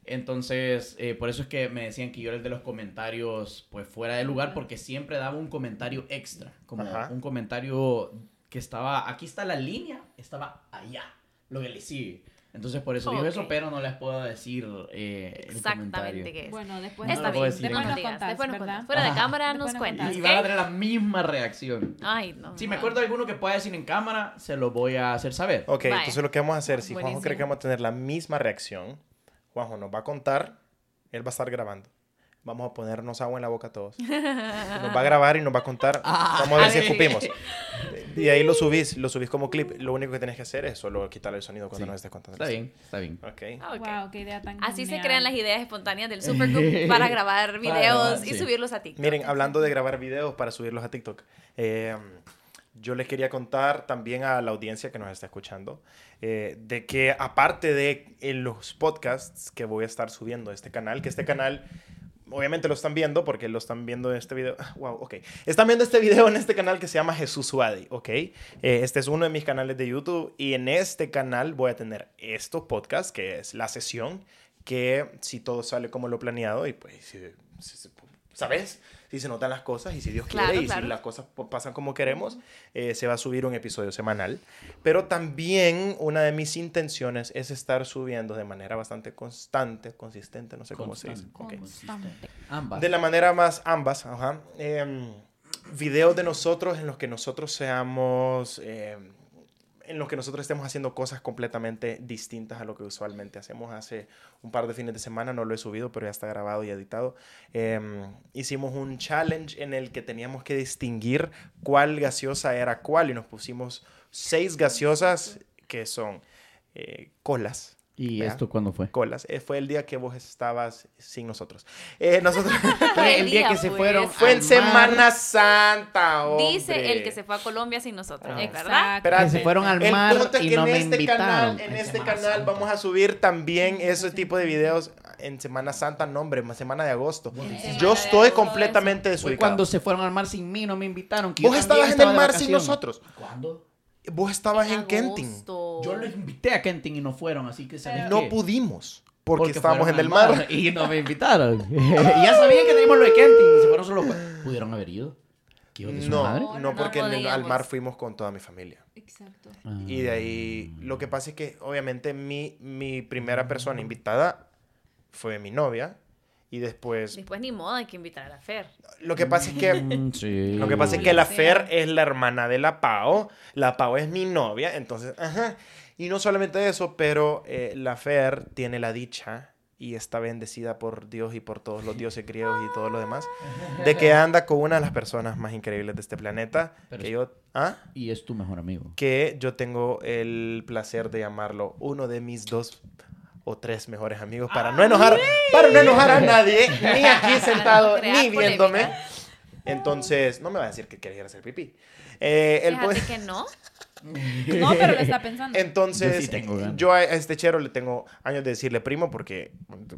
Entonces, eh, por eso es que me decían que yo era el de los comentarios, pues fuera de lugar, porque siempre daba un comentario extra, como Ajá. un comentario que estaba, aquí está la línea, estaba allá, lo que le sigue. Entonces, por eso digo eso, pero no les puedo decir eh, el Exactamente comentario. qué es. Bueno, después No Está bien, decir. después No nos digas, contás, después nos. Fuera de Ajá. cámara Después nos cuentas. Y van a tener la misma reacción. Ay, no. Si me no. acuerdo de alguno que pueda decir en cámara, se lo voy a hacer saber. Ok, Vaya. entonces lo que vamos a hacer, si Juanjo Buenísimo. cree que vamos a tener la misma reacción, Juanjo nos va a contar, él va a estar grabando. Vamos a ponernos agua en la boca todos. Nos va a grabar y nos va a contar. Ah, vamos a ver si escupimos. Y ahí lo subís, lo subís como clip. Lo único que tenés que hacer es solo quitar el sonido cuando Sí. nos estés contando. Está bien, está bien. Ok. Ah, ok. Wow, qué idea tan Así se genial. crean las ideas espontáneas del Supergroup para grabar videos grabar, y sí. subirlos a TikTok. Miren, hablando de grabar videos para subirlos a TikTok, eh, yo les quería contar también a la audiencia que nos está escuchando eh, de que aparte de eh, los podcasts que voy a estar subiendo a este canal, que este canal obviamente lo están viendo porque lo están viendo en este video. Wow, ok. Están viendo este video en este canal que se llama Jesús Suadi, ok. Eh, este es uno de mis canales de YouTube y en este canal voy a tener estos podcasts, que es la sesión, que si todo sale como lo planeado y pues, si- si- ¿sabes? Si se notan las cosas y si Dios quiere Claro, y claro. si las cosas pasan como queremos, eh, se va a subir un episodio semanal. Pero también una de mis intenciones es estar subiendo de manera bastante constante, consistente, no sé cómo se dice. Constante. Ambas. De la manera más ambas, ajá. Em, videos de nosotros en los que nosotros seamos, em, en los que nosotros estemos haciendo cosas completamente distintas a lo que usualmente hacemos. Hace un par de fines de semana no lo he subido, pero ya está grabado y editado. Em, hicimos un challenge en el que teníamos que distinguir cuál gaseosa era cuál y nos pusimos seis gaseosas que son eh, colas. ¿Y Vea. esto cuándo fue? Colas. Eh, fue el día que vos estabas sin nosotros. Eh, nosotros... Fue el ¿Qué día que se fue fueron. Fue en. Semana Santa, hombre. Dice el que se fue a Colombia sin nosotros, Ah. ¿es verdad? Exacto. Espérate. Que se fueron al El mar punto es y que no en me este invitaron. Canal, en En este Semana canal Santa. vamos a subir también ese tipo de videos en Semana Santa, no hombre, más semana de agosto. Semana Yo de estoy agosto, completamente desubicado. cuando se fueron al mar sin mí, no me invitaron. que Vos estabas en el de mar sin nosotros. ¿Cuándo? Vos estabas en, Kenting. Yo los invité a Kenting y no fueron, así que ¿sabes No qué? pudimos porque, Porque estábamos en el al mar. Y no me invitaron. y ya sabían que teníamos lo de Kenting y se fueron solo. ¿Pudieron haber ido? ¿Qué hijo de su No, madre? no, porque el- al mar fuimos con toda mi familia. Exacto. Ah. Y de ahí, lo que pasa es que obviamente mi, mi primera persona invitada fue mi novia. Y después, Después ni modo, hay que invitar a la Fer. lo que pasa es que Mm, sí. Lo que pasa es que la Fer es la hermana de la Pao, la Pao es mi novia, entonces, ajá. Y no solamente eso, pero eh, la Fer tiene la dicha y está bendecida por Dios y por todos los dioses griegos y todo lo demás, de que anda con una de las personas más increíbles de este planeta, Pero que es- yo, ¿ah? Y es tu mejor amigo. que yo tengo el placer de llamarlo uno de mis dos o tres mejores amigos para no enojar, para no enojar a nadie, ni aquí sentado, ni viéndome. polémica. Entonces, no me va a decir que quieres ir a hacer pipí. Eh, Fíjate que no. No, pero lo está pensando. Entonces, Yo sí tengo ganas. yo a este chero le tengo años de decirle primo porque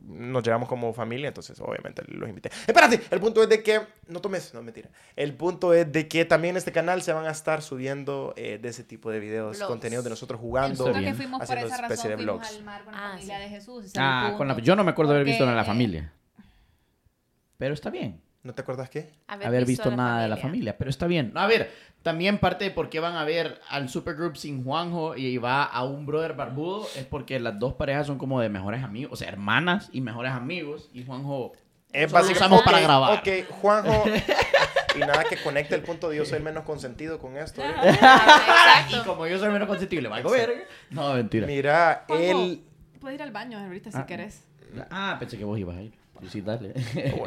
nos llevamos como familia, entonces obviamente los invité. Espérate, el punto es de que, no tomes, no mentira, el punto es de que también en este canal se van a estar subiendo eh, de ese tipo de videos, Vlogs. contenidos de nosotros jugando, que fuimos por haciendo razón, especie de vlogs. al mar con la Ah, familia sí. de Jesús. Ah, con la, yo no me acuerdo de haber visto de la familia. Pero está bien. ¿No te acuerdas qué? Haber, visto, nada de la familia. Pero está bien. A ver, también parte de por qué van a ver al supergroup sin Juanjo y va a un brother barbudo es porque las dos parejas son como de mejores amigos, o sea, hermanas y mejores amigos. Y Juanjo Es Solo usamos ok, para grabar. Ok, Juanjo. y nada que conecte el punto de yo soy el menos consentido con esto. ¿eh? y Exacto. como yo soy menos consentible, valgo verga. No, mentira. Mira, Juanjo, él. Puedes ir al baño ahorita si Ah. querés. Ah, pensé que vos ibas a ir. Sí, sí, dale.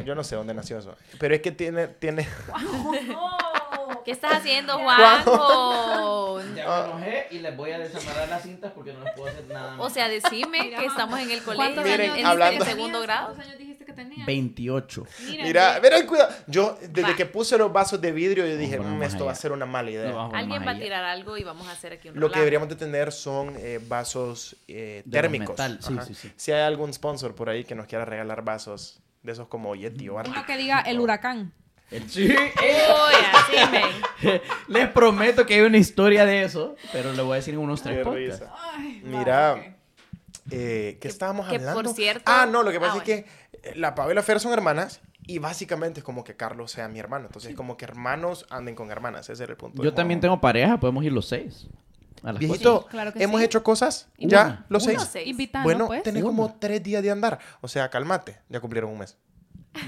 Yo no sé dónde nació eso. Pero es que tiene. tiene ¿Qué estás haciendo, Juanjo. Ya me enojé y les voy a desamarrar las cintas porque no les puedo hacer nada. O sea, decime que estamos en el colegio. ¿Cuántos Miren, en hablando- que segundo grado. ¿Cuántos años dijiste que tenías? 28. Miren, Mira, ve- mira, cuidado. Yo, desde Va. que puse los vasos de vidrio, yo dije, "Mm, más esto va a ser una mala idea. No, Alguien va a tirar algo y vamos a hacer aquí un Lo que deberíamos de tener son eh, vasos eh, térmicos. metal, sí, sí, sí. Si hay algún sponsor por ahí que nos quiera regalar vasos de esos como Yeti o. Uno que diga el huracán. El- Sí. Les prometo que hay una historia de eso, pero le voy a decir en unos tres podcasts. Mira, eh, ¿qué estábamos que por hablando? cierto- Ah, no, lo que pasa Ah, es que la Pau y la Fer son hermanas y básicamente es como que Carlos sea mi hermano. Entonces, como que hermanos anden con hermanas. Ese era el punto. Yo también tengo pareja, podemos ir los seis. A las Viejito, Sí, claro que hemos sí. hecho cosas Una, ya, los una. seis. Los seis. Invitanos, Bueno, pues. tenés Una. como tres días de andar. O sea, cálmate. Ya cumplieron un mes.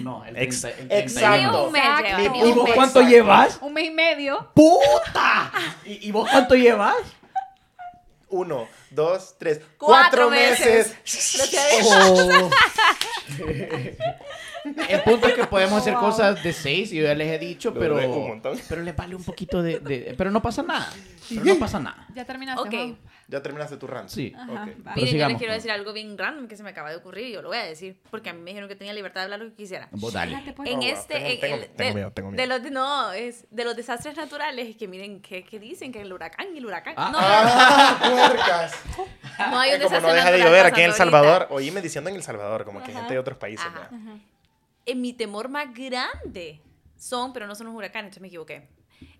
No, el Ex- 30, el exacto. 31. Ni un mes lleva, Ni ni ¿Y vos cuánto Exacto. llevas? Un mes y medio. ¡Puta! ¿Y, y vos cuánto llevas? Uno, dos, tres, Cuatro cuatro, meses. Oh. El punto es que podemos hacer cosas de seis, y yo ya les he dicho, pero, pero les vale un poquito de, de- Pero no pasa nada. Pero no pasa nada. Ya terminaste. Ok. Ya terminaste tu rant. Sí. Ajá, Ok. va. Miren, yo les quiero pues. decir algo bien random que se me acaba de ocurrir y yo lo voy a decir porque a mí me dijeron que tenía libertad de hablar lo que quisiera. Vos dale. En este, de, miedo, tengo de miedo. los, no, es de los desastres naturales que miren, que, que dicen que el huracán y el huracán. Ah. no, ¡Ah, puercas! no hay un Es como desastre no deja de llover aquí en El ahorita. Salvador. Oíme diciendo en El Salvador, como que Ajá. gente de otros países. En mi temor más grande son, pero no son los huracanes, entonces me equivoqué.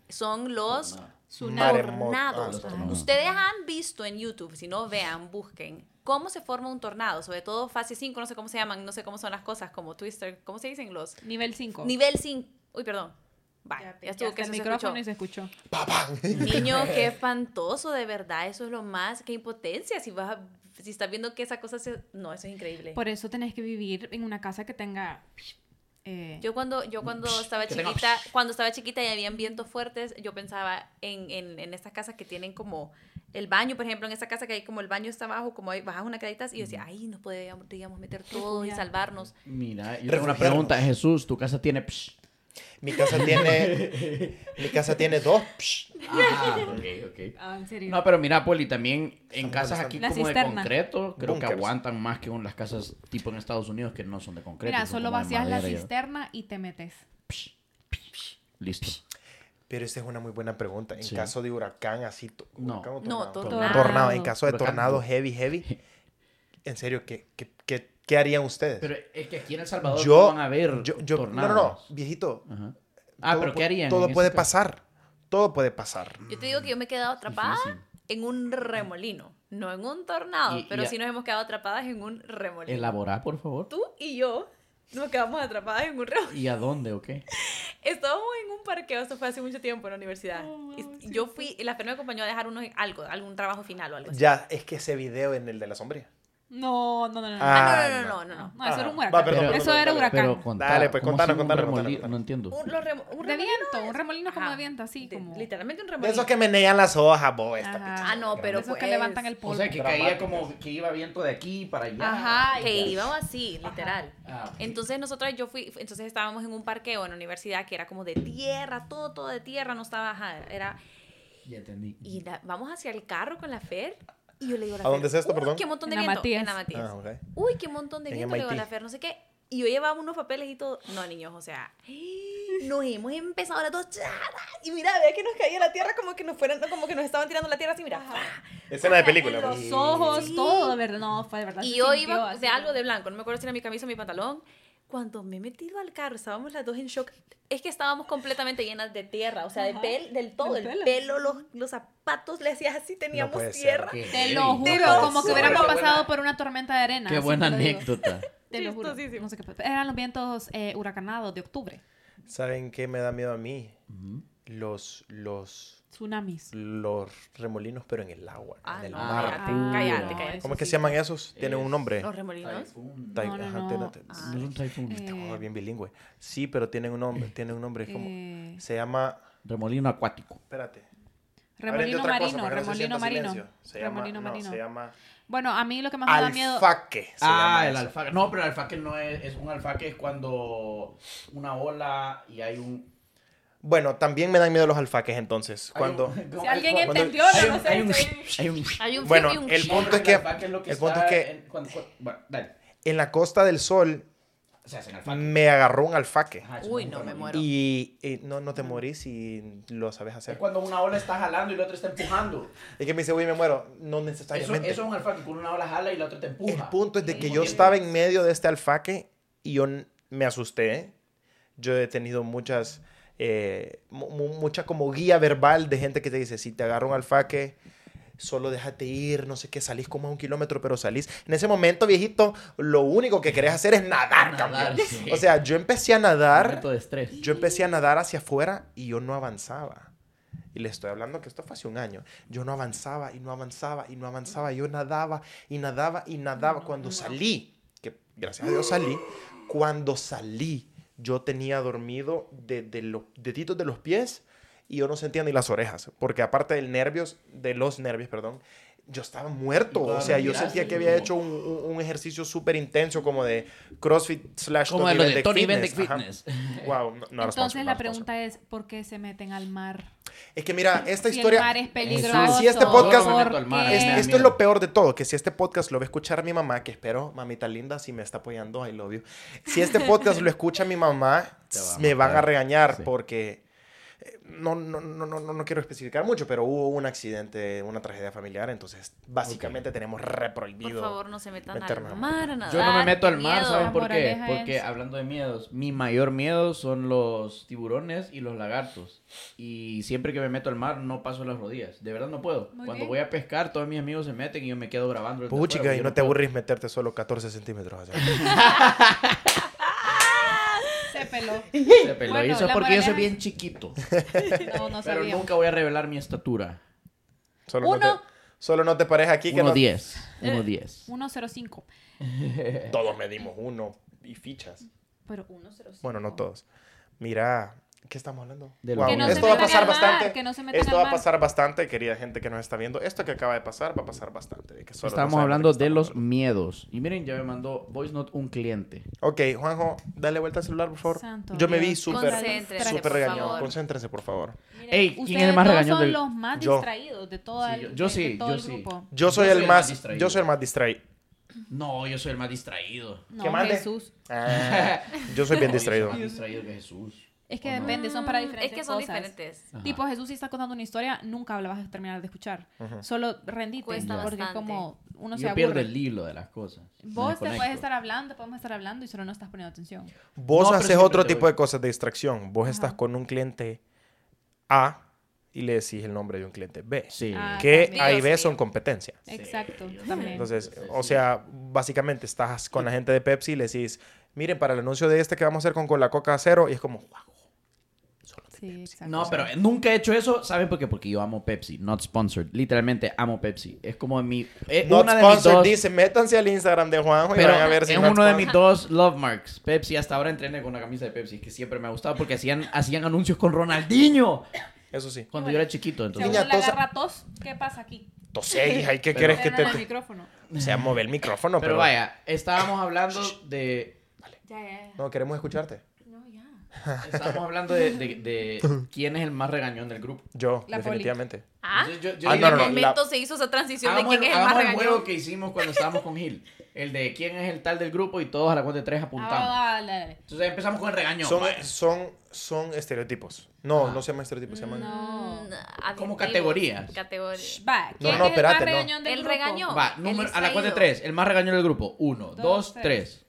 Son los. Ah, tornados. tornados. Ustedes han visto en YouTube, si no vean, busquen cómo se forma un tornado, sobre todo fase 5, no sé cómo se llaman, no sé cómo son las cosas, como Twister, ¿cómo se dicen los? Nivel 5. Nivel 5. Uy, perdón. Va, ya, Ya, estuvo ya que el se micrófono escuchó. y se escuchó. ¡Papá! Niño, qué espantoso, de verdad. Eso es lo más. Qué impotencia. Si vas a- si estás viendo que esa cosa se. No, eso es increíble. Por eso tenés que vivir en una casa que tenga. Eh, Yo cuando, yo cuando estaba chiquita, cuando estaba chiquita y habían vientos fuertes, yo pensaba en, en, en estas casas que tienen como el baño, por ejemplo, en esa casa que hay como el baño está abajo, como hay, bajas una cadita, y yo decía, ay, nos podríamos meter todos y salvarnos. Mira, yo tengo una pregunta. Jesús, ¿tu casa tiene psh? Mi casa tiene. mi casa tiene dos. psh. Ah, ok, ok. ah, en serio. No, pero mira, Poli, también en casas aquí La como de cisterna. concreto, creo Bunkers. que aguantan más que en las casas tipo en Estados Unidos que no son de concreto. Mira, son solo como de vacías la madera y- cisterna y te metes. Listo. Pero esa es una muy buena pregunta. En Sí. caso de huracán, así. to- No. huracán o No, tornado? tornado. Tornado. En caso de Huracán. tornado heavy, heavy. En serio, ¿qué, qué, qué, qué harían ustedes? Pero es que aquí en El Salvador yo, no van a ver yo, yo- no, tornados. no, no, viejito. Ajá. Ah, todo pero ¿qué harían? Todo puede caso? pasar. Todo puede pasar. Yo te digo que yo me he quedado atrapada Difícil. en un remolino, no en un tornado, Y- pero y- sí nos hemos quedado atrapadas en un remolino. Elaborar, por favor. Tú y yo nos quedamos atrapadas en un remolino. ¿Y a dónde o qué? Estábamos en un parqueo, esto fue hace mucho tiempo en la universidad. Y yo fui, y la Fer me acompañó a dejar unos, algo, algún trabajo final o algo así. Ya, es que ese video en el de la sombría. No, no, no, no. no. Ah, Ah, no, no, no, no, no. No, eso era un Ah, huracán. va, perdón, Pero- perdón, eso era huracán. Pero contá, Dale, pues, ¿cómo contanos, contanos, remolino? contanos, No entiendo. Un, viento, un remolino como de viento, así De- como. Literalmente un remolino. esos que menean las hojas, vos. Esta Ajá. picha. Ah, no, pero Esos que pues- levantan el polvo. O sea, que caía como que iba viento de aquí para allá. Ajá. Que íbamos así, literal. Ah. Entonces nosotros, yo fui, entonces estábamos en un parqueo en la universidad que era como de tierra, todo, todo de tierra, no estaba, ajá, era, Ya entendí. y la- vamos hacia el carro con la Fer, y yo le digo a la ¿A dónde Fer, es esto, "Uy, perdón? qué montón de En la viento. Matías. En la Matías. Ah, ok. Uy, qué montón de En viento, le digo a MIT. la Fer, no sé qué. Y yo llevaba unos papeles y todo. No, niños, o sea, nos hemos empezado las dos. Y mira, ve que nos caía la tierra como que nos fueran, como que nos estaban tirando la tierra así, mira. Escena de película. Pues. los ojos, Sí. todo, de verdad. No, fue de verdad. Y yo iba así, de algo de blanco, no me acuerdo si era mi camisa o mi pantalón. Cuando me he metido al carro, estábamos las dos en shock. Es que estábamos completamente llenas de tierra, o sea, de pel, del todo, Del el pelo. pelo, los, los zapatos le hacías así, teníamos ser. tierra. Qué Te lo juro, Te lo como que hubiéramos Qué buena- pasado por una tormenta de arena. Qué buena anécdota. Te lo juro. No sé qué. Eran los vientos eh, huracanados de octubre. ¿Saben qué me da miedo a mí? Los, los, Tsunamis. los remolinos, pero en el agua, Ah, en el no, mar. cállate, puro. cállate, cállate. ¿Cómo es que sí. se llaman esos? Tienen un nombre. Los remolinos. Typhoon. Tai- No, no, ajá, no. te- No es un typhoon. Eh, Tengo bien bilingüe. Sí, pero tienen un nombre. Tienen un nombre. es como- Eh, Se llama. Remolino acuático. Espérate. Remolino cosa marino, no se remolino marino. Se llama, remolino no, marino. se llama Bueno, a mí lo que más me da miedo. alfaque. Ah, llama el eso. alfaque. No, pero el alfaque no es, es un alfaque es cuando una ola y hay un... Bueno, también me dan miedo los alfaques entonces. Cuando. un- Si alguien cuando- entendió, hay no sé, hay un- hay un- Hay un Bueno, el punto es que- es que el punto es que- en- cuando- cuando- bueno, dale. En la Costa del Sol Se hacen alfaque. me agarró un alfaque. Ajá, eso Uy, es un no, me muero. Y, y no, no te morís si lo sabes Es hacer. cuando una ola está jalando y la otra está empujando. Es que me dice, uy, me muero. No Eso, necesariamente. eso es un alfaque, con una ola jala y la otra te empuja. El punto es de que yo tiempo. estaba en medio de este alfaque y yo me asusté. Yo he tenido muchas, eh, mu- mu- mucha como guía verbal de gente que te dice, si te agarra un alfaque, solo déjate ir, no sé qué, salís como a un kilómetro, pero salís. En ese momento, viejito, lo único que querés hacer es nadar, Nadar, sí. O sea, yo empecé a nadar, Momento de estrés. yo empecé a nadar hacia afuera y yo no avanzaba. Y le estoy hablando que esto fue hace un año. Yo no avanzaba y no avanzaba y no avanzaba. Yo nadaba y nadaba y nadaba. Cuando salí, que gracias a Dios salí, cuando salí, yo tenía dormido de, de los deditos de los pies y yo no sentía ni las orejas. Porque aparte del nervios, de los nervios, perdón, yo estaba muerto. O sea, yo sentía que había hecho un, un- un ejercicio súper intenso como de CrossFit slash Como de lo de Tony Bendick Ajá. Fitness. Wow, no, no Entonces la no pregunta es, ¿por qué se meten al mar? Es que mira, esta Si historia... el mar es peligroso. Si este podcast- Yo no me meto al mar, ¿por Es- esto es lo peor de todo, que si este podcast lo va a escuchar mi mamá, que espero, mamita linda, si me está apoyando, I love you. Si este podcast lo escucha mi mamá, va me van a regañar Sí. porque no, no, no, no, no, no quiero especificar mucho, pero hubo un accidente, una tragedia familiar, entonces básicamente tenemos re Por favor, no se metan meternos al mar a nadar. Yo no me meto al mar, miedo. ¿saben por qué? Porque es- hablando de miedos, mi mayor miedo son los tiburones y los lagartos. Y siempre que me meto al mar no paso las rodillas. De verdad no puedo. Muy Cuando bien. voy a pescar, todos mis amigos se meten y yo me quedo grabando. Puchica, y porque no te puedo. aburrís meterte solo 14 centímetros. hacia- Se peló. Se peló. Bueno, y eso es porque yo soy bien chiquito. No, no pero nunca voy a revelar mi estatura. Solo, no Uno. te, solo no te pares aquí que no, 1.10. 1.10. 105. todos medimos uno y fichas. Pero 105. Bueno, no todos. Mira, ¿qué estamos hablando? De los Wow, Que no se esto va a pasar bastante. que no se metan esto va a pasar bastante, querida gente que nos está viendo. Esto que acaba de pasar va a pasar bastante. que solo Estamos hablando de estamos los hablando. miedos. Y miren, ya me mandó voice note un cliente. Ok, Juanjo, dale vuelta al celular, por favor. Santo Yo me vi súper, súper favor. Concéntrense, por favor. Miren, Ey, ¿quién ustedes es el más regañón son del- los más Yo. distraídos de, toda Sí, el, yo- sí, todo yo el sí. grupo. Yo soy Yo el soy el más más, distraído. yo soy el más distraído. No, yo soy el más distraído. No. Jesús. Ah, yo soy bien No, yo distraído. soy más distraído que Jesús. Es que depende, son para Mm, diferentes Es que son cosas. diferentes. Ajá. Tipo, Jesús si está contando una historia, nunca la vas a terminar de escuchar. Solo rendite. Cuesta porque es bastante. como uno se Yo aburre. el hilo de las cosas. Vos te puedes estar hablando, podemos estar hablando y solo no estás poniendo atención. Vos No, haces otro tipo voy. de cosas de distracción. Vos estás con un cliente A y le decís el nombre de un cliente B. Sí. Ah, Que. A y B son competencia. Exacto, también. Entonces, o sea, básicamente estás con la gente de Pepsi y le decís, miren, para el anuncio de este que vamos a hacer con, con la Coca Cero, y es como, wow. Sí, exacto. No, pero nunca he hecho eso. ¿Saben por qué? Porque yo amo Pepsi. Not sponsored. Literalmente amo Pepsi. Es como mi... eh, Not una de mis dos... dice, métanse al Instagram de Juanjo y Pero van a ver si es not uno de mis dos love marks. Pepsi, hasta ahora entrené con una camisa de Pepsi, que siempre me ha gustado porque hacían, hacían anuncios con Ronaldinho Eso sí. cuando yo era chiquito. Si a Entonces, uno Niña, le tosa- agarra tos, ¿qué pasa aquí? Tosé, hija, ¿y qué Pero- quieres que te... En el te- micrófono. O sea, mover el micrófono, pero... pero vaya, estábamos hablando de... Ya, ya, ya. No, queremos escucharte. No. Estamos hablando de, de, de quién es el más regañón del grupo. Yo, La poli. definitivamente. Ah, Yo- yo- yo Ah, ¿en no, qué no, no, momento la- se hizo esa transición de Hagamos, quién el, es el más hagamos el juego regañón? que hicimos cuando estábamos con Gil. El de quién es el tal del grupo y todos a la cuenta de tres apuntamos. Ah, dale. Entonces empezamos con el regañón. Son, vaya. son, son estereotipos. No, Ajá. no se llaman estereotipos, se llaman... No. Mm, Como categorías. Categorías. Va, No, ¿quién no, es el espérate, más no. regañón del El grupo? regañón. Va, El número, a la cuenta de tres. El más regañón del grupo. Uno, Dos, dos, tres. tres.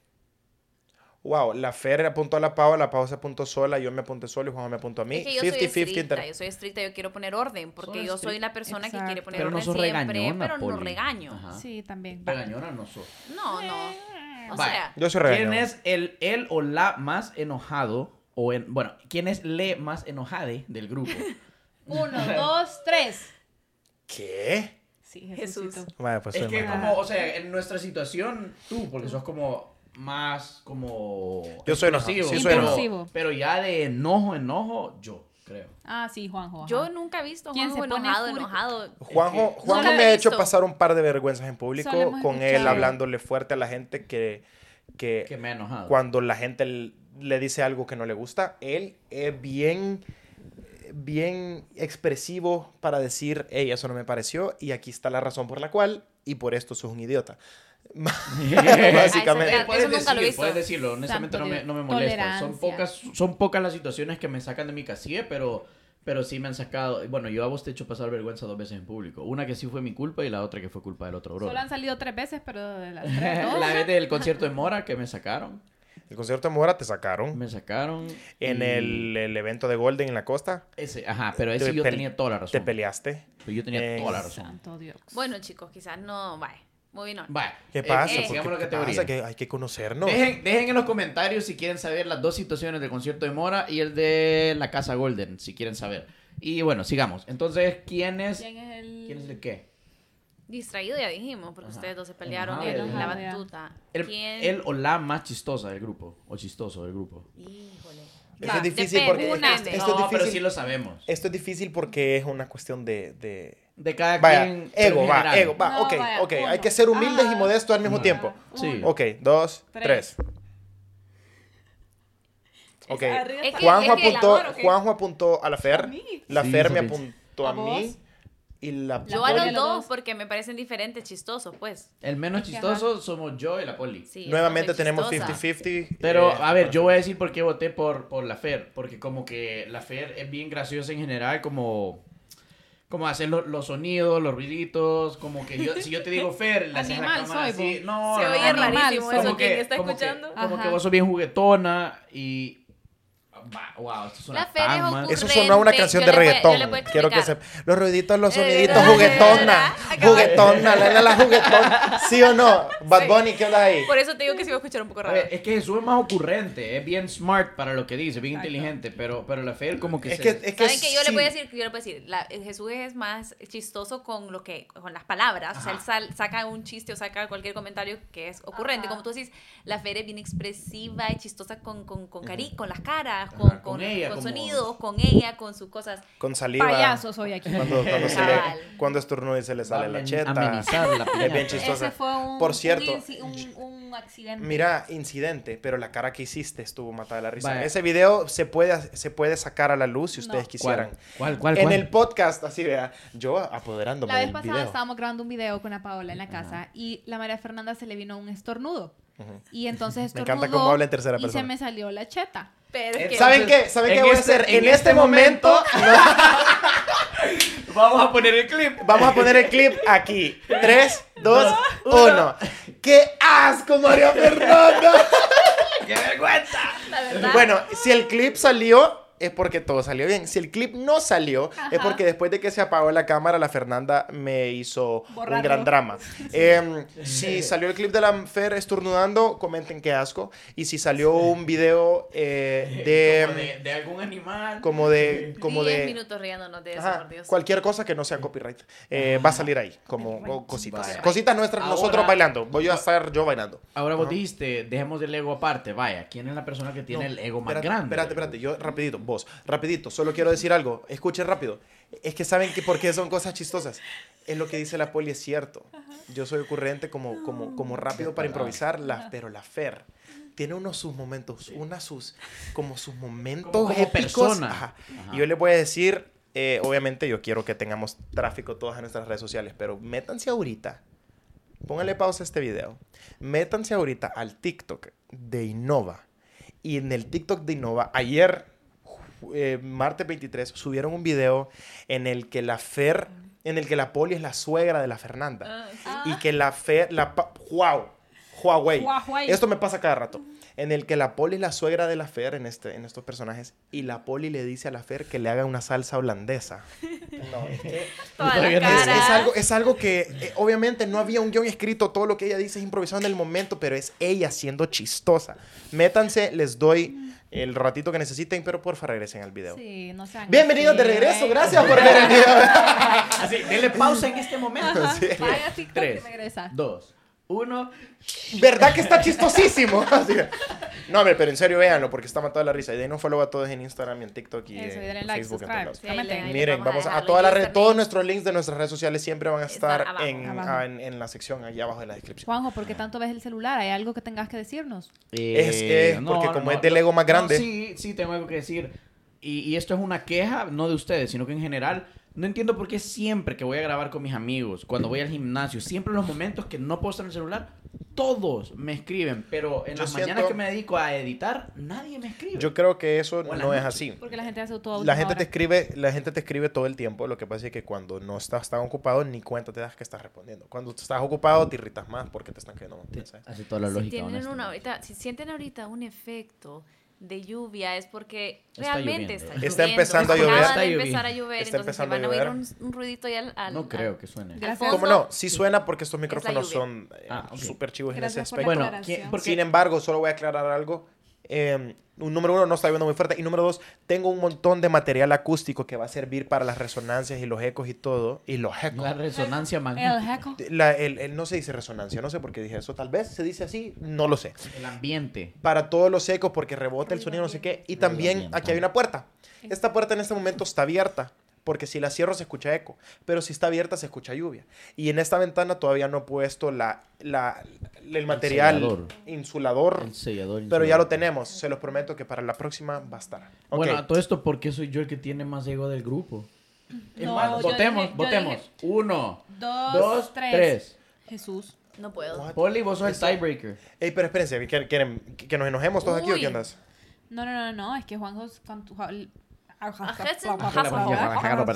Wow, la Fer apuntó a la Pau, la Pau se apuntó sola, yo me apunté solo y Juan me apuntó a mí. Es que yo soy 50-50 estricta, inter- yo soy estricta, yo quiero poner orden, porque yo soy la persona que quiere poner Pero no orden sos siempre, regañona, pero no Poli. regaño. Ajá. Sí, también. Regañona no sos. No, no. O Vaya. sea, Yo soy ¿Quién es el, el o la más enojado? O en, bueno, ¿quién es le más enojade del grupo? Uno, dos, tres. ¿Qué? Sí, Jesús. Vale, pues es soy que como, o sea, en nuestra situación, tú, porque sos como más como... Yo soy enojado, explosivo, sí soy pero, enojado. pero ya de enojo, enojo, yo creo. Ah, sí, Juanjo. ajá. yo nunca he visto a ¿Quién Juanjo se pone enojado, enojado. Juanjo, Juanjo me ha hecho pasar un par de vergüenzas en público con él escuchado. hablándole fuerte a la gente que, que, Que me ha enojado. cuando la gente le dice algo que no le gusta, él es bien, bien expresivo para decir, hey, eso no me pareció y aquí está la razón por la cual y por esto sos un idiota. Básicamente. Eso puedes nunca lo he decir, puedes decirlo, honestamente no me, no me molesta. Son pocas, son pocas las situaciones que me sacan de mi casilla, pero, pero sí me han sacado. Bueno, yo a vos te he hecho pasar vergüenza dos veces en público. Una que sí fue mi culpa y la otra que fue culpa del otro bro. Solo han salido tres veces, pero de las tres, la vez del concierto de Mora que me sacaron. El concierto de Mora te sacaron Me sacaron. en y- el, el evento de Golden en la costa. Ese, ajá, pero ese Te yo tenía toda la Te razón. peleaste. Pero yo tenía Eh, toda la razón. Santo Dios. Bueno, chicos, quizás no, vaya, muy bien. Vaya. ¿Qué pasa? eh, ¿Por qué- qué pasa? Que hay que conocernos. Dejen, dejen en los comentarios si quieren saber las dos situaciones del concierto de Mora y el de la Casa Golden, si quieren saber. Y bueno, sigamos. Entonces, ¿quién es, ¿Quién es el...? ¿quién es el qué? Distraído ya dijimos, porque Ajá. ustedes dos se pelearon Enojado, en la batuta. El, ¿Quién? el o la más chistosa del grupo. O chistoso del grupo. Híjole. Va, es difícil depende, porque esto, esto no, es pero difícil. sí lo sabemos. Esto es difícil porque es una cuestión de, de- De cada Vaya, quien. ego, va, ego, va, No, ok, vaya, ok. Hay que ser humildes Ah. y modestos al mismo Ajá. tiempo. Sí. Ok, dos, Tres. tres. Ok. Es que- Juanjo es que el apuntó. Juanjo apuntó a la Fer, A mí. la Sí, Fer me apuntó a, ¿A mí y la, Yo a los dos porque me parecen diferentes, chistosos, pues. El menos chistoso somos yo y la poli. Sí, Nuevamente tenemos chistosa. 50-50. Pero, eh, a ver, yo voy a decir por qué voté por, por la Fer. Porque como que la Fer es bien graciosa en general, como... Como hacer lo- los sonidos, los ruiditos, como que yo, si yo te digo Fer, le haces la cámara soy, así. No, Se no, oye no, rarísimo Como eso. que- ¿Quién está como que- escuchando? Como que Ajá. vos sos bien juguetona y... Wow, esto suena La es ocurrente. Eso sonó a una canción Yo de reggaetón. Quiero que se... Los ruiditos, los Eh, soniditos, juguetona. Juguetona, la, la, la juguetona. ¿Sí o no? Bad Sí. Bunny, ¿qué onda ahí? Por eso te digo que se va a escuchar un poco raro. ver, es que Jesús es más ocurrente, es bien smart para lo que dice, bien Exacto. inteligente, pero, pero la Fer como que Es se... que, es que ¿Saben que yo sí. le voy a decir? Yo le a decir, la- Jesús es más chistoso con lo que, con las palabras. O sea, él Ajá. sal- saca un chiste o saca cualquier comentario que es ocurrente. Ajá. Como tú decís, la Fer es bien expresiva y chistosa con, con, con, cari con las caras, con, Ajá, con con, ella, con como- sonidos, con ella, con sus cosas. Con saliva. Payaso soy aquí. Cuando, cuando, se le, cuando estornuda y se le sale la cheta. amenizar la Es bien chistosa. Ese fue un, Por cierto, un, un accidente. Mira, incidente, pero la cara que hiciste estuvo matada de la risa. Vaya. Ese video se puede, se puede sacar a la luz si ustedes No. quisieran. ¿Cuál, cuál, En cuál? el podcast, así vea, yo apoderándome La vez del pasada video. estábamos grabando un video con la Paola en la casa y la María Fernanda se le vino un estornudo. Y entonces Me estornudó encanta cómo habla en tercera y persona. se me salió la cheta. Pero es que... ¿Saben qué? ¿Saben en qué voy a este- hacer? en En, este este momento, Vamos a poner el clip. vamos a poner el clip aquí. 3, 2, 1. ¡Qué asco, María Fernanda! ¡Qué vergüenza! Bueno, si el clip salió, es porque todo salió bien. Si el clip no salió, es porque después de que se apagó la cámara, la Fernanda me hizo un gran drama. Em, si salió el clip de la Fer estornudando, comenten qué asco. Y si salió un video eh, Como de, de, de algún animal. como de, como 10 de, minutos riéndonos de eso, Ajá, por Dios. cualquier cosa que no sea copyright, eh, va a salir ahí, como cositas. Vaya. Cositas nuestras, Ahora- nosotros bailando. Voy a estar yo bailando. Ahora vos dijiste, dejemos el ego aparte. Vaya, ¿quién es la persona que tiene No, el ego más espérate, grande? Espérate, espérate, yo rapidito, vos, rapidito, solo quiero decir algo, escuchen rápido. Es que saben que porque son cosas chistosas. Es lo que dice la poli, es cierto. Yo soy ocurrente como, como, como rápido para improvisar, la, pero la Fer tiene unos sus momentos, una sus, como sus momentos Como- como épicos. persona. Ajá. Ajá. Y yo les voy a decir, eh, obviamente yo quiero que tengamos tráfico todas en nuestras redes sociales, pero métanse ahorita, pónganle pausa a este video, métanse ahorita al TikTok de Innova. Y en el TikTok de Innova, ayer, eh, martes 23, subieron un video en el que la Fer, en el que la Poli es la suegra de la Fernanda. Ah, sí. Ah. Y que la Fer, la... ¡Wow! Huawei. Huawei. Esto me pasa cada rato. En el que la Poli es la suegra de la Fer en, este, en estos personajes. Y la Poli le dice a la Fer que le haga una salsa holandesa. No, es que- es, es algo, es algo que eh, obviamente no había un guion escrito, todo lo que ella dice es improvisado en el momento, pero es ella siendo chistosa. Métanse, les doy el ratito que necesiten, pero porfa regresen al video. Sí, no sean Bienvenidos de regreso, ¿eh? gracias por ver el video. Así, denle pausa en este momento. Sí. Vaya TikTok Tres, y regresa. dos, uno. ¿Verdad que está chistosísimo? Así que- no, hombre, pero en serio, véanlo, porque está matado la risa. Y den un follow a todos en Instagram y en TikTok y Eso, y en like, Facebook. en. Sí, le- Miren, vamos a, dejar todas las redes, todos nuestros links de nuestras redes sociales siempre van a estar Están abajo. en, Abajo. ah, en, en la sección allá abajo de la descripción. Juanjo, ¿por qué tanto ves el celular? ¿Hay algo que tengas que decirnos? Es que- porque como es del ego más grande. no, sí, sí, tengo algo que decir. Y, y esto es una queja, no de ustedes, sino que en general, no entiendo por qué siempre que voy a grabar con mis amigos, cuando voy al gimnasio, siempre en los momentos que no puedo estar en el celular, todos me escriben. Pero en Yo las mañanas que me dedico a editar, nadie me escribe. Yo creo que eso no es así. Porque la gente hace todo. La gente te escribe, la gente te escribe todo el tiempo. Lo que pasa es que cuando no estás tan ocupado, ni cuenta te das que estás respondiendo. Cuando estás ocupado, te irritas más porque te están cayendo más mensajes. Hace toda la si lógica. tienen honestamente. una ahorita, si sienten ahorita un efecto de lluvia es porque Está realmente lloviendo. está, Está empezando a llover. de Está empezar a llover, Está entonces empezando van a oír llover. un, un ruidito ahí al, al- No creo que suene. ¿Cómo no? Sí suena porque estos micrófonos son eh, Ah, ok. súper chivos en ese Gracias por la aspecto. Bueno. Sin embargo, solo voy a aclarar algo. Eh, un número uno, no está lloviendo muy fuerte. Y número dos, tengo un montón de material acústico que va a servir para las resonancias y los ecos y todo. Y los ecos. La resonancia El magnética. heco. La- el, el- no se dice resonancia, no sé por qué dije eso. Tal vez se dice así, no lo sé. El ambiente. Para todos los ecos, porque rebota el sonido, no sé qué. Y también aquí hay una puerta. Esta puerta en este momento está abierta, porque si la cierro se escucha eco, pero si está abierta se escucha lluvia. Y en esta ventana todavía no he puesto la, la- el material sellador. insulador, El sellador. pero ya lo tenemos. Se los prometo que para la próxima va a estar. Bueno, a todo esto, ¿por qué soy yo el que tiene más ego del grupo? No, más, votemos, dije- votemos. dije- Uno, Dos, dos, tres. tres. Jesús. No puedo. What? Poli, vos sos el tiebreaker. Ey, pero espérense, ¿qué- ¿quieren que nos enojemos todos aquí o Uy. qué andas? No, no, no, no, es que Juanjo...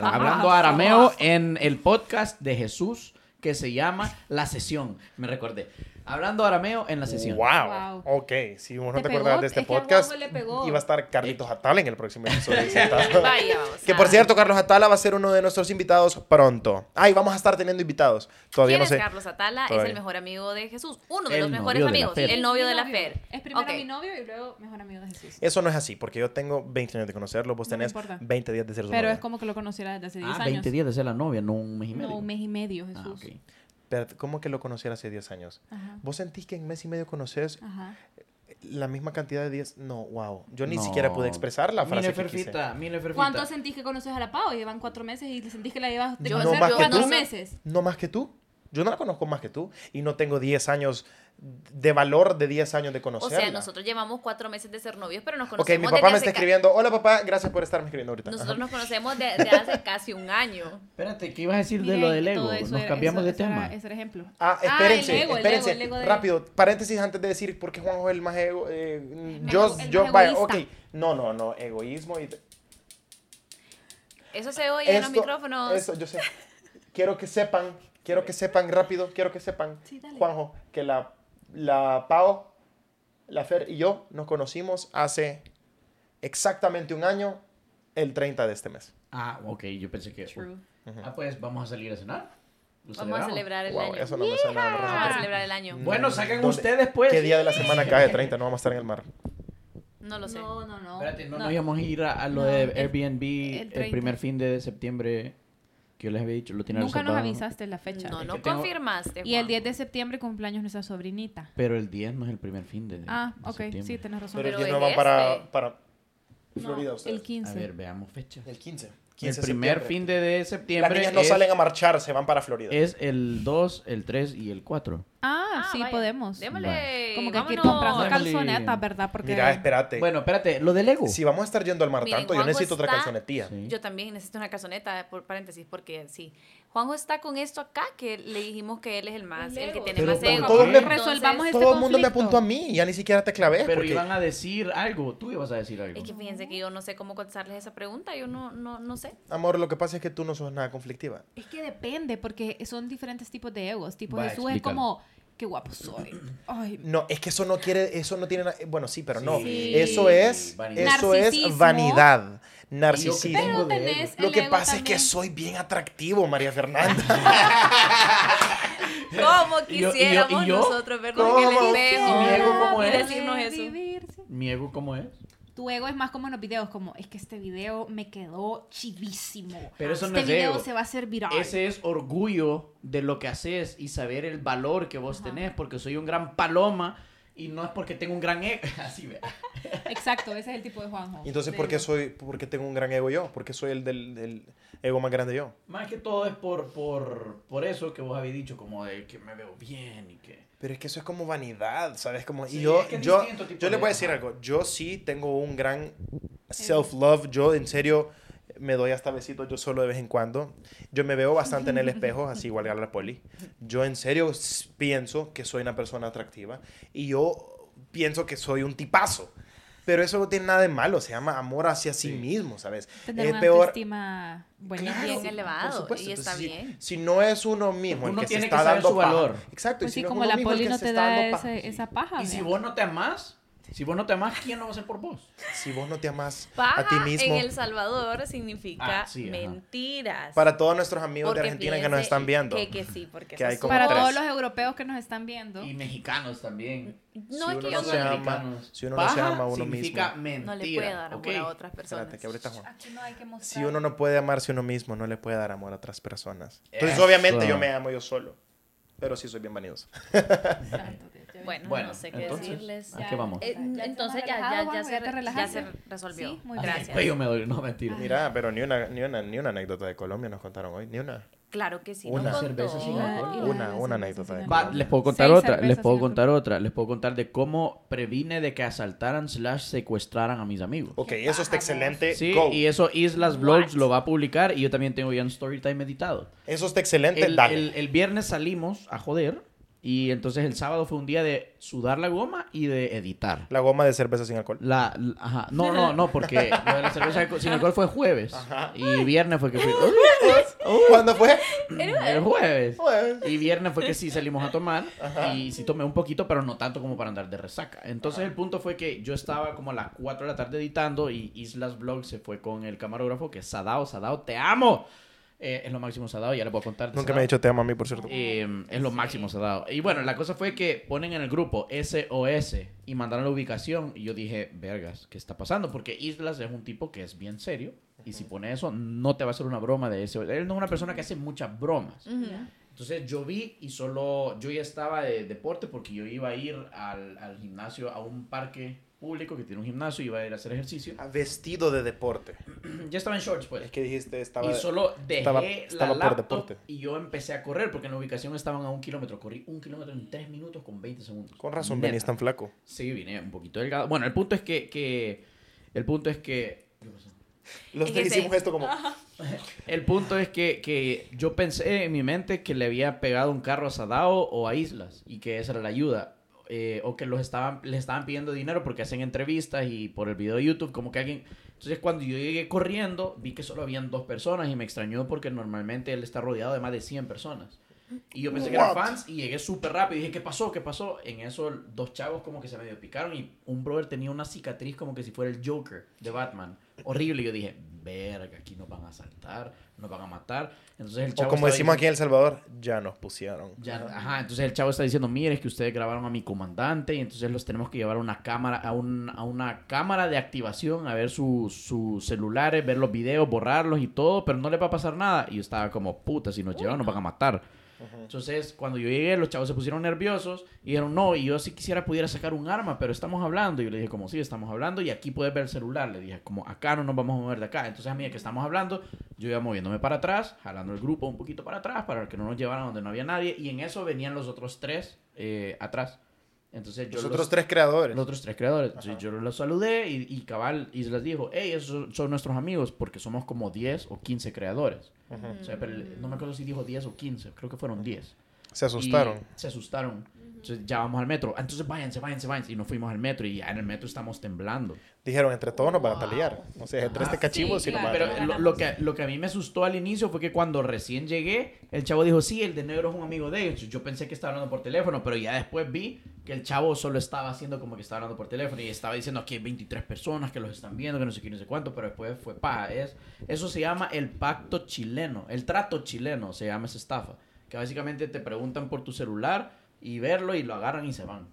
Hablando arameo en el podcast de Jesús que se llama La Sesión. Me recordé. Hablando arameo en la sesión. Wow. Wow. Ok, si vos no Te pegó, de este es podcast, iba a estar Carlitos Atala en el próximo episodio. Vaya, vamos. que por cierto, Carlos Atala va a ser uno de nuestros invitados pronto. Ay, vamos a estar teniendo invitados. Todavía ¿Quién no es sé. Carlos Atala? Es Todavía. el mejor amigo de Jesús. Uno de El los novio mejores de la amigos. El novio de la Fer. Es primero Ok. mi novio y luego mejor amigo de Jesús. Eso no es así, porque yo tengo 20 años de conocerlo, vos No tenés importa. 20 días de ser su Pero novia. es como que lo conociera desde hace 10 Ah, años. 20 días de ser la novia, no un mes y medio. No, un mes y medio, Ah, Jesús. Pero, ¿Cómo que lo conociera hace 10 años? Ajá. ¿Vos sentís que en mes y medio conoces Ajá. la misma cantidad de días? No, wow. Yo ni No. siquiera pude expresar la frase Mire. Ferfita, mire, Ferfita. ¿Cuánto sentís que conoces a la Pau? Llevan cuatro meses y sentís que la llevas de Yo- conocer no más que meses. No más que tú. Yo no la conozco más que tú. Y no tengo 10 años de valor de 10 años de O conocerla. sea, nosotros llevamos cuatro meses de ser novios, pero nos Ok, conocemos mi papá desde me está escribiendo. Hola papá, gracias por estarme escribiendo ahorita. Nosotros Ajá. nos conocemos de, de hace casi un año. Espérate, ¿qué ibas a decir de lo del ego? Nos era- cambiamos eso- de eso era- tema. Ese era ejemplo. Ah, Ah, espérense, el ego, el espérense. ego, el ego de- Rápido, paréntesis antes de decir por qué Juanjo es el más ego. eh, El yo, yo, más vaya, ok. No, no, no, egoísmo y... Eso se oye en los micrófonos. Eso, yo sé. Quiero que sepan, quiero que sepan rápido, quiero que sepan, Sí, dale. Juanjo, que la, la Pau, la Fer y yo nos conocimos hace exactamente un año, el 30 de este mes. Ah, ok, yo pensé que... True. Ah, pues vamos a salir a cenar. ¿Lo Vamos a celebrar el Wow, año. eso no me suena Vamos a celebrar el año. Bueno, saquen ¿Dónde? ustedes, pues. ¿Qué día de la semana cae 30? No vamos a estar en el mar. No lo sé. No, no, no. Espérate, no, No. nos íbamos a ir a, a lo No, de el- Airbnb el el, 30. primer fin de septiembre que yo les había dicho. Lo tienen Nunca nos avisaste la fecha. No, Es no tengo- confirmaste. Y el Juan. 10 de septiembre cumpleaños nuestra sobrinita. Pero el 10 no es el primer fin de. Ah, de ok, septiembre. sí, tenés razón. Pero, Pero ellos no es van para, este. para No, Florida ustedes. el 15. A ver, veamos fecha. El 15. El 15 de primer septiembre. fin de, de Las septiembre niñas no es, salen a marchar, se van para Florida. es el 2, el 3 y el 4. Ah, sí, vaya. podemos. Démosle. Como que hay que ir comprando Démosle. calzonetas, ¿verdad? Porque Mira, espérate. Bueno, espérate, lo del Lego. si vamos a estar yendo al mar Miren, tanto, yo necesito otra calzonetía. Sí. Yo también necesito una calzoneta, por paréntesis, porque sí. Juanjo está con esto acá, que le dijimos que él es el más, el que tiene Pero más ¿por ego. Entonces, Resolvamos este Todo el mundo me apuntó a mí, ya ni siquiera te clavé. Pero porque- iban a decir algo. Tú ibas a decir algo. Es que fíjense que yo no sé cómo contestarles esa pregunta, yo no, no, no sé. Amor, lo que pasa es que tú no sos nada conflictiva. Es que depende, porque son diferentes tipos de egos. Tipo, Va, Jesús es como, qué guapo soy. Ay, No, es que eso no quiere, eso no tiene nada, bueno, sí, pero no. Eso es, Vanidad. eso es vanidad, ¿Y narcisismo. Pero tenés? Lo que pasa es que soy bien atractivo, María Fernanda. ¿Cómo Y yo- y yo- quisiéramos y yo? nosotros vernos ¿Cómo en el espejo ¿Y mi ego cómo y es? decirnos eso? ¿Mi ego cómo es? Tu ego es más como en los videos, como, es que este video me quedó chivísimo. Pero eso no este es video ego. se va a hacer viral. Ese es orgullo de lo que haces y saber el valor que vos tenés, porque soy un gran paloma y no es porque tengo un gran ego. Así ve. Exacto, ese es el tipo de Juanjo. Entonces, De- ¿por qué soy, por qué tengo un gran ego yo? Porque soy el del, del ego más grande yo. Más que todo es por, por, por eso que vos habéis dicho, como de que me veo bien y que. Pero es que eso es como vanidad, ¿sabes? Como, Sí, y yo, es que es yo, yo le voy a decir algo. Yo sí tengo un gran self-love. Yo, en serio, me doy hasta besitos yo solo de vez en cuando. Yo me veo bastante en el espejo, así igual a la poli. Yo, en serio, pienso que soy una persona atractiva. Y yo pienso que soy un tipazo. Pero eso no tiene nada de malo. Se llama amor hacia sí, Sí. mismo, ¿sabes? Tener es una peor. autoestima buenísima. Claro, bien elevado, supuesto. y está Entonces, si- bien. Si, no es uno mismo Uno el que tiene se que está saber dando su paja. valor. Exacto. y Pues si sí, no es como uno la mismo el poli que no te da paja. ese- esa paja. Y si vea. vos no te amás, si vos no te amás, ¿quién lo va a hacer por vos? Si vos no te amas Paja a ti mismo. en El Salvador significa Ah, sí, mentiras. Para todos nuestros amigos Porque de Argentina que nos están viendo. Que, que sí, porque Que hay como Para tres. todos los europeos que nos están viendo. Y mexicanos también. No, Si es que uno yo no se ama, si uno no se Paja ama a uno significa mismo. mentira. no le puede dar amor ¿ok? a otras personas. Espérate, que ahorita Juan. Aquí no hay que mostrar. Si uno no puede amarse a uno mismo, no le puede dar amor a otras personas. Entonces, Eso. obviamente, yo me amo yo solo. Pero sí soy bien vanidoso. Bueno, Bueno, no sé qué entonces, decirles. ¿a qué vamos? Eh, Ya entonces ya, ya, ya, se, ya se resolvió. Sí, muy Gracias. el cuello me duele, no mentira. Mira, pero ni una, ni, una, ni una anécdota de Colombia nos contaron hoy. Ni una. Claro que sí. Una cerveza sin alcohol. Una- una anécdota de Va, alcohol. les puedo contar Seis otra, les puedo contar otra, les puedo contar de cómo previne de que asaltaran slash secuestraran a mis amigos. Ok, eso está excelente. Sí, Go. y eso Islas Vlogs lo va a publicar y yo también tengo ya un storytime editado. Eso está excelente. El, Dale. el- el viernes salimos a joder y entonces el sábado fue un día de sudar la goma y de editar. La goma de cerveza sin alcohol. La, la- ajá. No, no, no, porque lo de la cerveza sin alcohol fue jueves. Y viernes fue que fui. ¿Cuándo fue? El jueves. Jueves. Y viernes fue que sí salimos a tomar. Y sí tomé un poquito, pero no tanto como para andar de resaca. Entonces el punto fue que yo estaba como a las 4 de la tarde editando y Islas Vlog se fue con el camarógrafo que es Sadao. Sadao, te amo. Eh, es lo máximo Sadao, ya le puedo contar. Nunca me ha dicho te amo a mí, por cierto. Eh, es lo máximo se ha dado. Y bueno, la cosa fue que ponen en el grupo SOS y mandaron la ubicación. Y yo dije, vergas, ¿qué está pasando? Porque Islas es un tipo que es bien serio. Y si pone eso, no te va a hacer una broma de SOS. Él no es una persona que hace muchas bromas. Entonces yo vi y solo yo ya estaba de deporte porque yo iba a ir al, al gimnasio, a un parque público que tiene un gimnasio y iba a ir a hacer ejercicio. Ah, Vestido de deporte. ya estaba en shorts, pues. Es que dijiste estaba. Y solo dejé estaba- la estaba por laptop deporte. y yo empecé a correr porque en la ubicación estaban a un kilómetro. Corrí un kilómetro en tres minutos con 20 segundos. Con razón Neta. venís tan flaco. Sí, vine un poquito delgado. Bueno, el punto es que... que el punto es que... ¿qué pasó? Los Es tres hicimos esto como. El punto es que, que yo pensé en mi mente que le había pegado un carro a Sadao o a Islas y que esa era la ayuda. Eh, o que los estaban, le estaban pidiendo dinero porque hacen entrevistas y por el video de YouTube, como que alguien... Entonces cuando yo llegué corriendo, vi que solo habían dos personas y me extrañó porque normalmente él está rodeado de más de 100 personas. Y yo pensé que eran fans y llegué súper rápido y dije, ¿qué pasó? ¿Qué pasó? En eso dos chavos como que se medio picaron y un brother tenía una cicatriz como que si fuera el Joker de Batman. Horrible. Y yo dije, verga, aquí nos van a asaltar, nos van a matar. Entonces el O chavo como estaba decimos aquí en El Salvador, ya nos pusieron. ya, ajá, entonces el chavo está diciendo, mire, es que ustedes grabaron a mi comandante y entonces los tenemos que llevar a una cámara, a, un- a una cámara de activación, a ver sus sus celulares, ver los videos, borrarlos y todo, pero no le va a pasar nada. Y yo estaba como, puta, si nos llevan nos van a matar. Entonces, cuando yo llegué, los chavos se pusieron nerviosos y dijeron, no, y yo si quisiera pudiera sacar un arma, pero estamos hablando. Y yo le dije, como sí, estamos hablando y aquí puedes ver el celular. Le dije, como acá no nos vamos a mover de acá. Entonces, a mí que estamos hablando, yo iba moviéndome para atrás, jalando el grupo un poquito para atrás para que no nos llevaran donde no había nadie. Y en eso venían los otros tres eh, atrás. Entonces, yo Los los- otros tres creadores. los otros tres creadores. Entonces, Ajá. yo los saludé y, y cabal, y les dijo, hey, esos son nuestros amigos, porque somos como 10 o 15 creadores. O sea, pero no me acuerdo si dijo 10 o 15, creo que fueron 10. Se asustaron. Y se asustaron. Entonces, ya vamos al metro. Ah, Entonces, váyanse, váyanse, váyanse. Y nos fuimos al metro y ya en el metro estamos temblando. Dijeron, entre todos nos van a pelear. O sea, entre este cachimbo sí, sí nos claro. van a Pero lo, lo que, lo que a mí me asustó al inicio fue que cuando recién llegué, el chavo dijo, sí, el de negro es un amigo de ellos. Yo pensé que estaba hablando por teléfono, pero ya después vi que el chavo solo estaba haciendo como que estaba hablando por teléfono y estaba diciendo aquí hay 23 personas que los están viendo, que no sé qué, no sé cuánto, pero después fue paja. Es, eso se llama el pacto chileno, el trato chileno se llama esa estafa. Que básicamente te preguntan por tu celular y verlo y lo agarran y se van.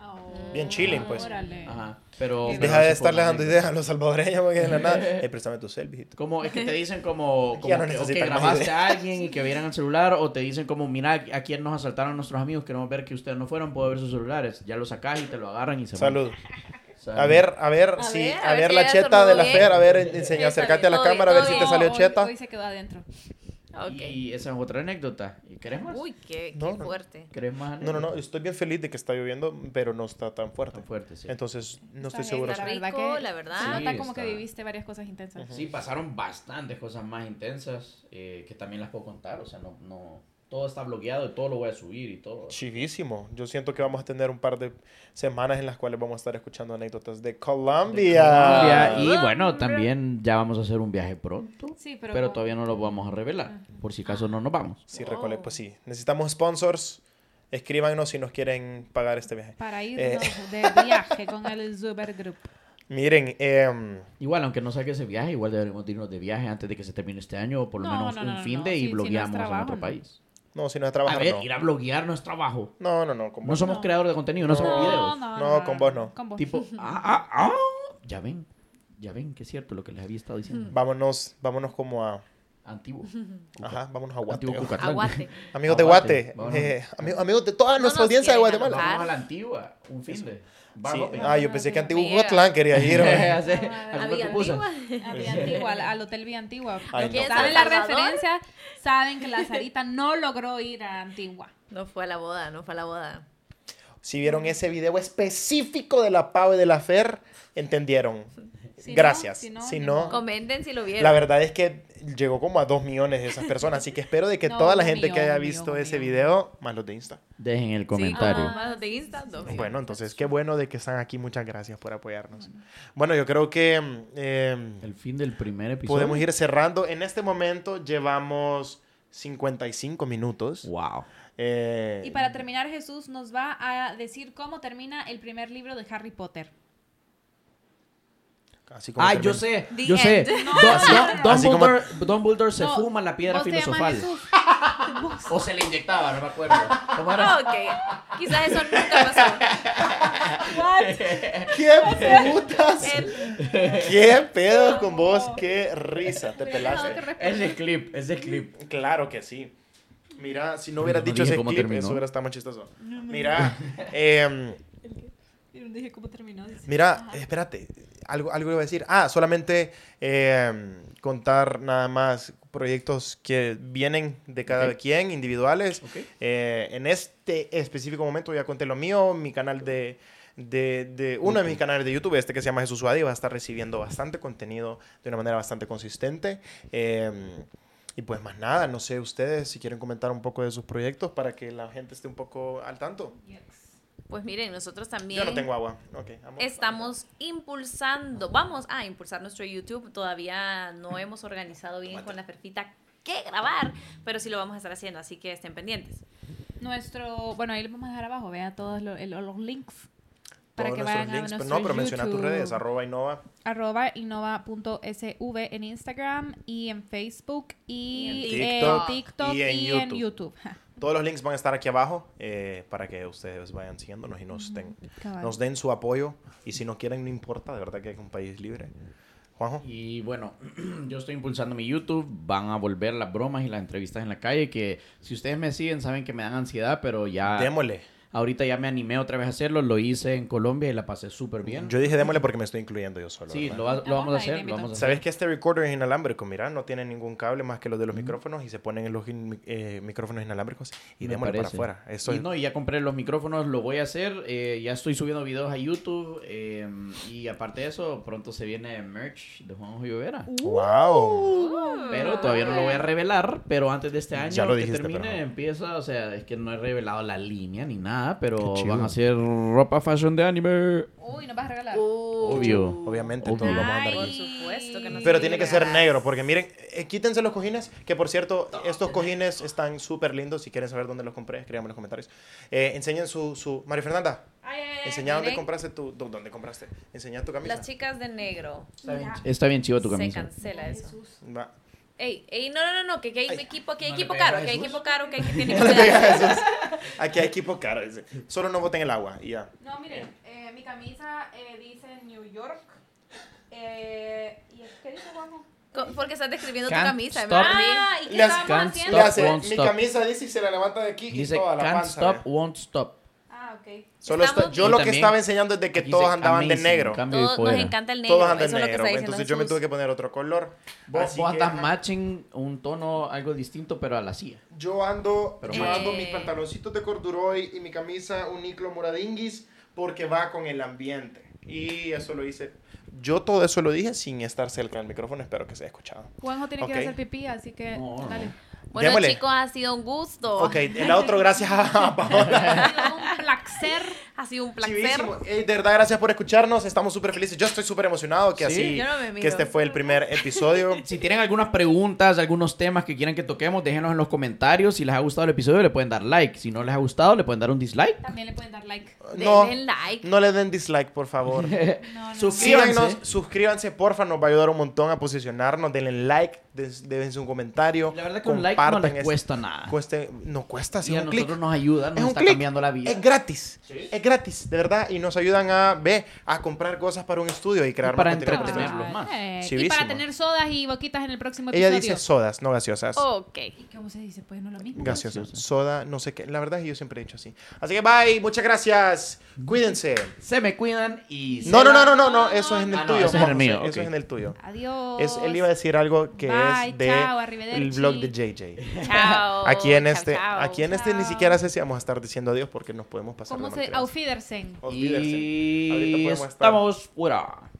Oh, Bien chilling, pues. órale. Ajá. Pero, Deja pero de estarle dando ideas a los salvadoreños porque de la nada. Eh, préstame tu selfie. Como es que te dicen como, como no que, o que necesitan más grabaste ideas. a alguien y que vieran el celular o te dicen como mira a quién nos asaltaron nuestros amigos queremos ver que ustedes no fueron puedo ver sus celulares ya lo sacas y te lo agarran y se van. Salud. Salud. A ver, a ver, A si, ver, a a ver la cheta de la estornudó Fer, a ver, bien. enseña, acércate a bien, la todo bien, cámara a ver si te bien. salió hoy, cheta. Hoy se quedó adentro. Y esa es otra anécdota ¿y querés más? Uy, qué, qué No, no. fuerte. ¿Querés más No, no, no, estoy bien feliz de que está lloviendo, pero no está tan fuerte. Tan fuerte sí Entonces, no Está estoy seguro. Está La verdad rico, que la verdad. Sí, nota como que está. viviste varias cosas intensas. Sí, pasaron bastantes cosas más intensas eh, que también las puedo contar o sea no no todo está bloqueado y todo lo voy a subir y todo Chivísimo. Yo siento que vamos a tener un par de semanas en las cuales vamos a estar escuchando anécdotas de Colombia. Colombia. Y bueno, también ya vamos a hacer un viaje pronto. Sí, pero, todavía no lo vamos a revelar. Por si acaso no nos vamos. Sí, recole- pues sí. Necesitamos sponsors. Escríbanos si nos quieren pagar este viaje. para ir Eh. de viaje con el Super Group. Miren, em, Igual, aunque no saque ese viaje, igual deberíamos de irnos de viaje antes de que se termine este año o por lo No, menos no, un no, fin no. de Si- y si no es blogueamos en otro no. país. No, si no es A trabajar, ver, no. ir a bloguear no es trabajo. No, no, no. con No somos no. creadores de contenido, no, somos videos. No, con vos no. Con vos. Tipo, ah, ah, ah. Ya ven, ya ven que es cierto lo que les había estado diciendo. Vámonos, vámonos como a... Antiguo. Ajá, vámonos a Guate. Antiguo. Amigos de. Guate, eh, ami- amigos de toda nuestra audiencia de Guatemala. Vamos a la antigua, un fin de. bar Sí. Ah, yo pensé que Antiguo. Cucatlán quería ir. Ah, a A comer Villa pupusas. Antigua. A Villa Antigua, al, al Hotel Villa Antigua. Saben la referencia saben que la Sarita no logró ir a Antigua. No fue a la boda, no fue a la boda. Si vieron ese video específico de la Pau y de la Fer, entendieron. Si no, Gracias. si no, si no. Comenten si lo vieron. la verdad es que llegó como a dos millones de esas personas. Así que espero de que No, toda la gente que haya visto millón, ese millón. video, más los de Insta. Dejen el Sí, comentario. como más de Insta, no. Bueno, entonces qué bueno de que están aquí. Muchas gracias por apoyarnos. Bueno, yo creo que eh, El fin del primer episodio. podemos ir cerrando. En este momento llevamos 55 minutos. Wow. Eh, Y para terminar, Jesús nos va a decir cómo termina el primer libro de Harry Potter. Así como Ah, yo sé, The yo sé. end. Don- como- Dumbledore se No, fuma la piedra filosofal. O se le inyectaba, no me acuerdo. ¿Cómo era? Ah, ok. Quizás eso nunca pasó. ¿Qué putas? El- ¿Qué pedo con vos? ¿Qué risa? Te No, pelaste. respeto. Ese clip, ese clip. Claro que sí. Mira, si no hubieras No dicho ese cómo clip, terminó. eso hubiera estado más chistoso. Mira, no dije cómo terminó. dice. mira, Ajá. espérate, algo, algo iba a decir. Ah, solamente em, contar nada más proyectos que vienen de cada quien, individuales. Ok. Eh, en este específico momento ya conté lo mío, mi canal de, de, de uno de mis canales de YouTube, este que se llama Jesús Suadi, va a estar recibiendo bastante contenido de una manera bastante consistente. Eh, y pues más nada, no sé ustedes si quieren comentar un poco de sus proyectos para que la gente esté un poco al tanto. Pues miren, nosotros también Yo no tengo agua. Ok, vamos. estamos impulsando, vamos a impulsar nuestro YouTube. Todavía no hemos organizado bien con la Ferfita qué grabar, pero sí lo vamos a estar haciendo, así que estén pendientes. Nuestro, bueno, ahí le vamos a dejar abajo, vean todos lo- el- los links. Para Todos que vayan a links, pero nuestro no, pero menciona tus YouTube. redes, arroba Innova. arroba innova.sv en Instagram y en Facebook y, Y en TikTok TikTok y y en en, YouTube. Todos los links van a estar aquí abajo eh, para que ustedes vayan siguiéndonos y nos, den, nos den su apoyo. Y si no quieren, no importa, de verdad que es un país libre. Juanjo. Y bueno, yo estoy impulsando mi YouTube. Van a volver las bromas y las entrevistas en la calle. Que si ustedes me siguen, saben que me dan ansiedad, pero ya. Démosle. Ahorita ya me animé otra vez a hacerlo. Lo hice en Colombia y la pasé súper bien. Yo dije démosle porque me estoy incluyendo yo solo. sí, ¿verdad? lo, va- lo vamos a hacer. Lo invito. vamos a hacer. ¿Sabes que este recorder es inalámbrico? Mira, no tiene ningún cable más que los de los micrófonos y se ponen en los in- eh, micrófonos inalámbricos y Me démosle para afuera. Eso y es- no, y ya compré los micrófonos, lo voy a hacer. eh, ya estoy subiendo videos a YouTube. eh, y aparte de eso, pronto se viene merch de Juan Llovera. ¡Wow! Pero todavía no lo voy a revelar. Pero antes de este año Ya lo que termine, pero empieza. O sea, es que no he revelado la línea ni nada. Pero Qué chido. van a ser ropa fashion de anime. Uy, nos vas a regalar. Obvio. Obviamente, Obvio. todos vamos a andar Por supuesto que no Pero tiene que ser negro, porque miren, eh, quítense los cojines, que por cierto, estos cojines están súper lindos. Si quieren saber dónde los compré, escríbanme en los comentarios. Eh, enseñen su, su... María Fernanda, Ay, ay, ay, enseña dónde compraste tu... dó- ¿Dónde compraste? Enseña tu camisa. Las chicas de negro. Está bien chido tu Se camisa. cancela eso. Va. Ey, ey, no, no, no, no, que, que hay equipo, que hay No equipo caro, que hay equipo caro, que hay que tiene que. Aquí hay equipo caro, dice. Solo no boten el agua y ya. No, miren, eh, mi camisa eh, dice New York. Eh, ¿Y qué dice Juanjo? Porque estás describiendo tu camisa, stop. ¿verdad? Ah, ¿y qué estábamos haciendo? Le Stop, hace, won't mi stop. camisa dice y se la levanta de aquí Dice, y toda la can't panza. stop, won't stop. Ah, ok. Solo estoy- yo lo que estaba enseñando es de que todos andaban de amazing, negro. cambio de Todos nos encanta el negro. Todos andan de que negro. está Entonces yo me tuve que poner otro color. Vos, Así vos que, matching un tono algo distinto, pero a la silla. Yo ando, Pero yo ando Eh. mis pantaloncitos de corduroy y mi camisa un niclo moradinguis porque va con el ambiente. Y eso lo hice. Yo todo eso lo dije sin estar cerca del micrófono. Espero que se haya escuchado. Juanjo tiene que ir Ok. a hacer pipí, así que No, no. Bueno, Démosle. chicos, ha sido un gusto. Ok, el otro, gracias a Paola. Ha sido un placer. Ha sido un placer. Chivísimo. Ey, de verdad, gracias por escucharnos. Estamos súper felices. Yo estoy súper emocionado que Sí. así, no que este fue el primer episodio. Si tienen algunas preguntas, algunos temas que quieran que toquemos, déjenos en los comentarios. Si les ha gustado el episodio, le pueden dar like. Si no les ha gustado, le pueden dar un dislike. También le pueden dar like. No, Denle like. no le den dislike, por favor. No, no. Suscríbanse. Porfa, nos va a ayudar un montón a posicionarnos. Denle like, déjense un comentario. La verdad que un like no compartan les este- cuesta nada. Cueste, no cuesta, si y es a un nosotros nos ayuda, nos Es está cambiando la vida. Es gratis. Es gratis, de verdad. Y nos ayudan a, ve, a comprar cosas para un estudio y crear Y para más contenido para entretenerlos más. Eh, y para tener sodas y boquitas en el próximo Ella episodio. dice sodas, no gaseosas. Ok. ¿Y ¿Cómo se dice? Pues no lo mismo. Gaseosas. Soda, no sé qué. La verdad es que yo siempre he dicho así. Así que bye, muchas gracias. Cuídense. Se me cuidan y... se No, no, no, no, no, no. Eso es en el Ah, no, tuyo. ese es en el mío, Eso es en el tuyo. Adiós. Es, él iba a decir algo que Bye, es de chao, el blog de JJ. Chao. Aquí en Chao, este, chao. aquí en este ni siquiera sé si vamos a estar diciendo adiós porque nos podemos pasar. ¿Cómo de se... Auf Wiedersehen. Olvídense. Ahorita Y podemos estar- estamos fuera.